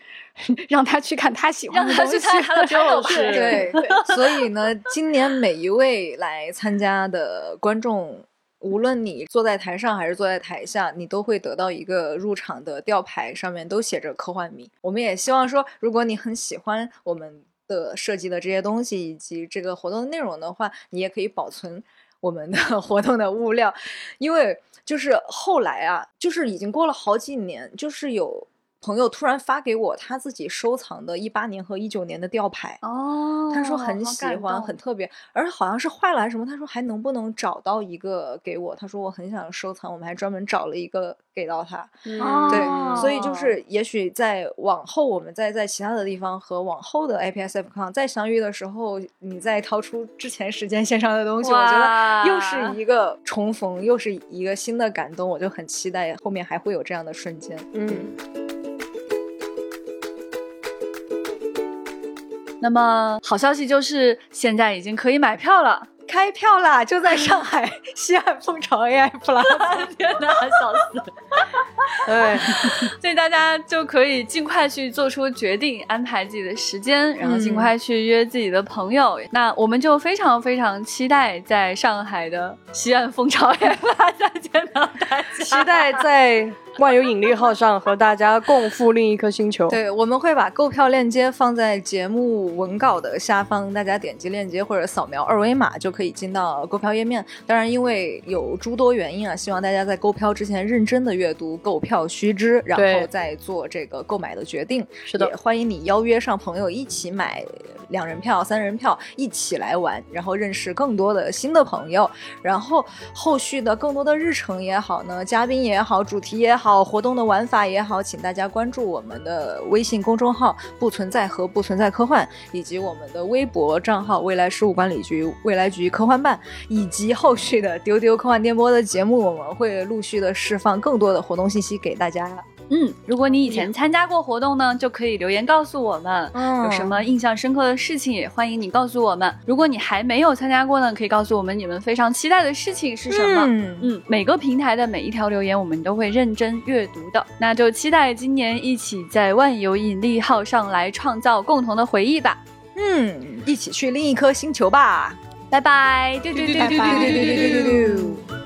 让他去看他喜欢让他的东西。去看他的。是对，所以呢，今年每一位来参加的观众，无论你坐在台上还是坐在台下，你都会得到一个入场的吊牌，上面都写着“科幻迷”。我们也希望说，如果你很喜欢我们的设计的这些东西以及这个活动的内容的话，你也可以保存我们的 活动的物料，因为就是后来啊，就是已经过了好几年，就是有。朋友突然发给我他自己收藏的一八年和一九年的吊牌。哦，他说很喜欢，很特别，而好像是坏了还是什么。他说还能不能找到一个给我？他说我很想收藏，我们还专门找了一个给到他。哦对，所以就是也许在往后，我们再在其他的地方和往后的 APSFCon 再相遇的时候，你再掏出之前时间线上的东西，我觉得又是一个重逢，又是一个新的感动，我就很期待后面还会有这样的瞬间。嗯，那么好消息就是现在已经可以买票了。开票啦，就在上海 西岸蜂巢 AI Plus。天哪，笑死！对，所以大家就可以尽快去做出决定，安排自己的时间，然后尽快去约自己的朋友。那我们就非常非常期待在上海的西岸蜂巢 AI Plus 再见到大家。期待在 万有引力号上和大家共赴另一颗星球。对，我们会把购票链接放在节目文稿的下方，大家点击链接或者扫描二维码就可以进到购票页面。当然，因为有诸多原因啊，希望大家在购票之前认真的阅读购票须知，然后再做这个购买的决定。是的也欢迎你邀约上朋友一起买两人票、三人票，一起来玩，然后认识更多的新的朋友。然后后续的更多的日程也好呢，嘉宾也好，主题也好，好活动的玩法也好，请大家关注我们的微信公众号“不存在和不存在科幻”，以及我们的微博账号“未来事务管理局未来局科幻办”，以及后续的丢丢科幻电波的节目，我们会陆续的释放更多的活动信息给大家。嗯，如果你以前参加过活动呢，就可以留言告诉我们。嗯有什么印象深刻的事情，也欢迎你告诉我们。如果你还没有参加过呢，可以告诉我们你们非常期待的事情是什么。嗯嗯，每个平台的每一条留言，我们都会认真阅读的。那就期待今年一起在万有引力号上来创造共同的回忆吧。嗯，一起去另一颗星球吧！拜拜，丢丢丢丢丢丢丢丢丢。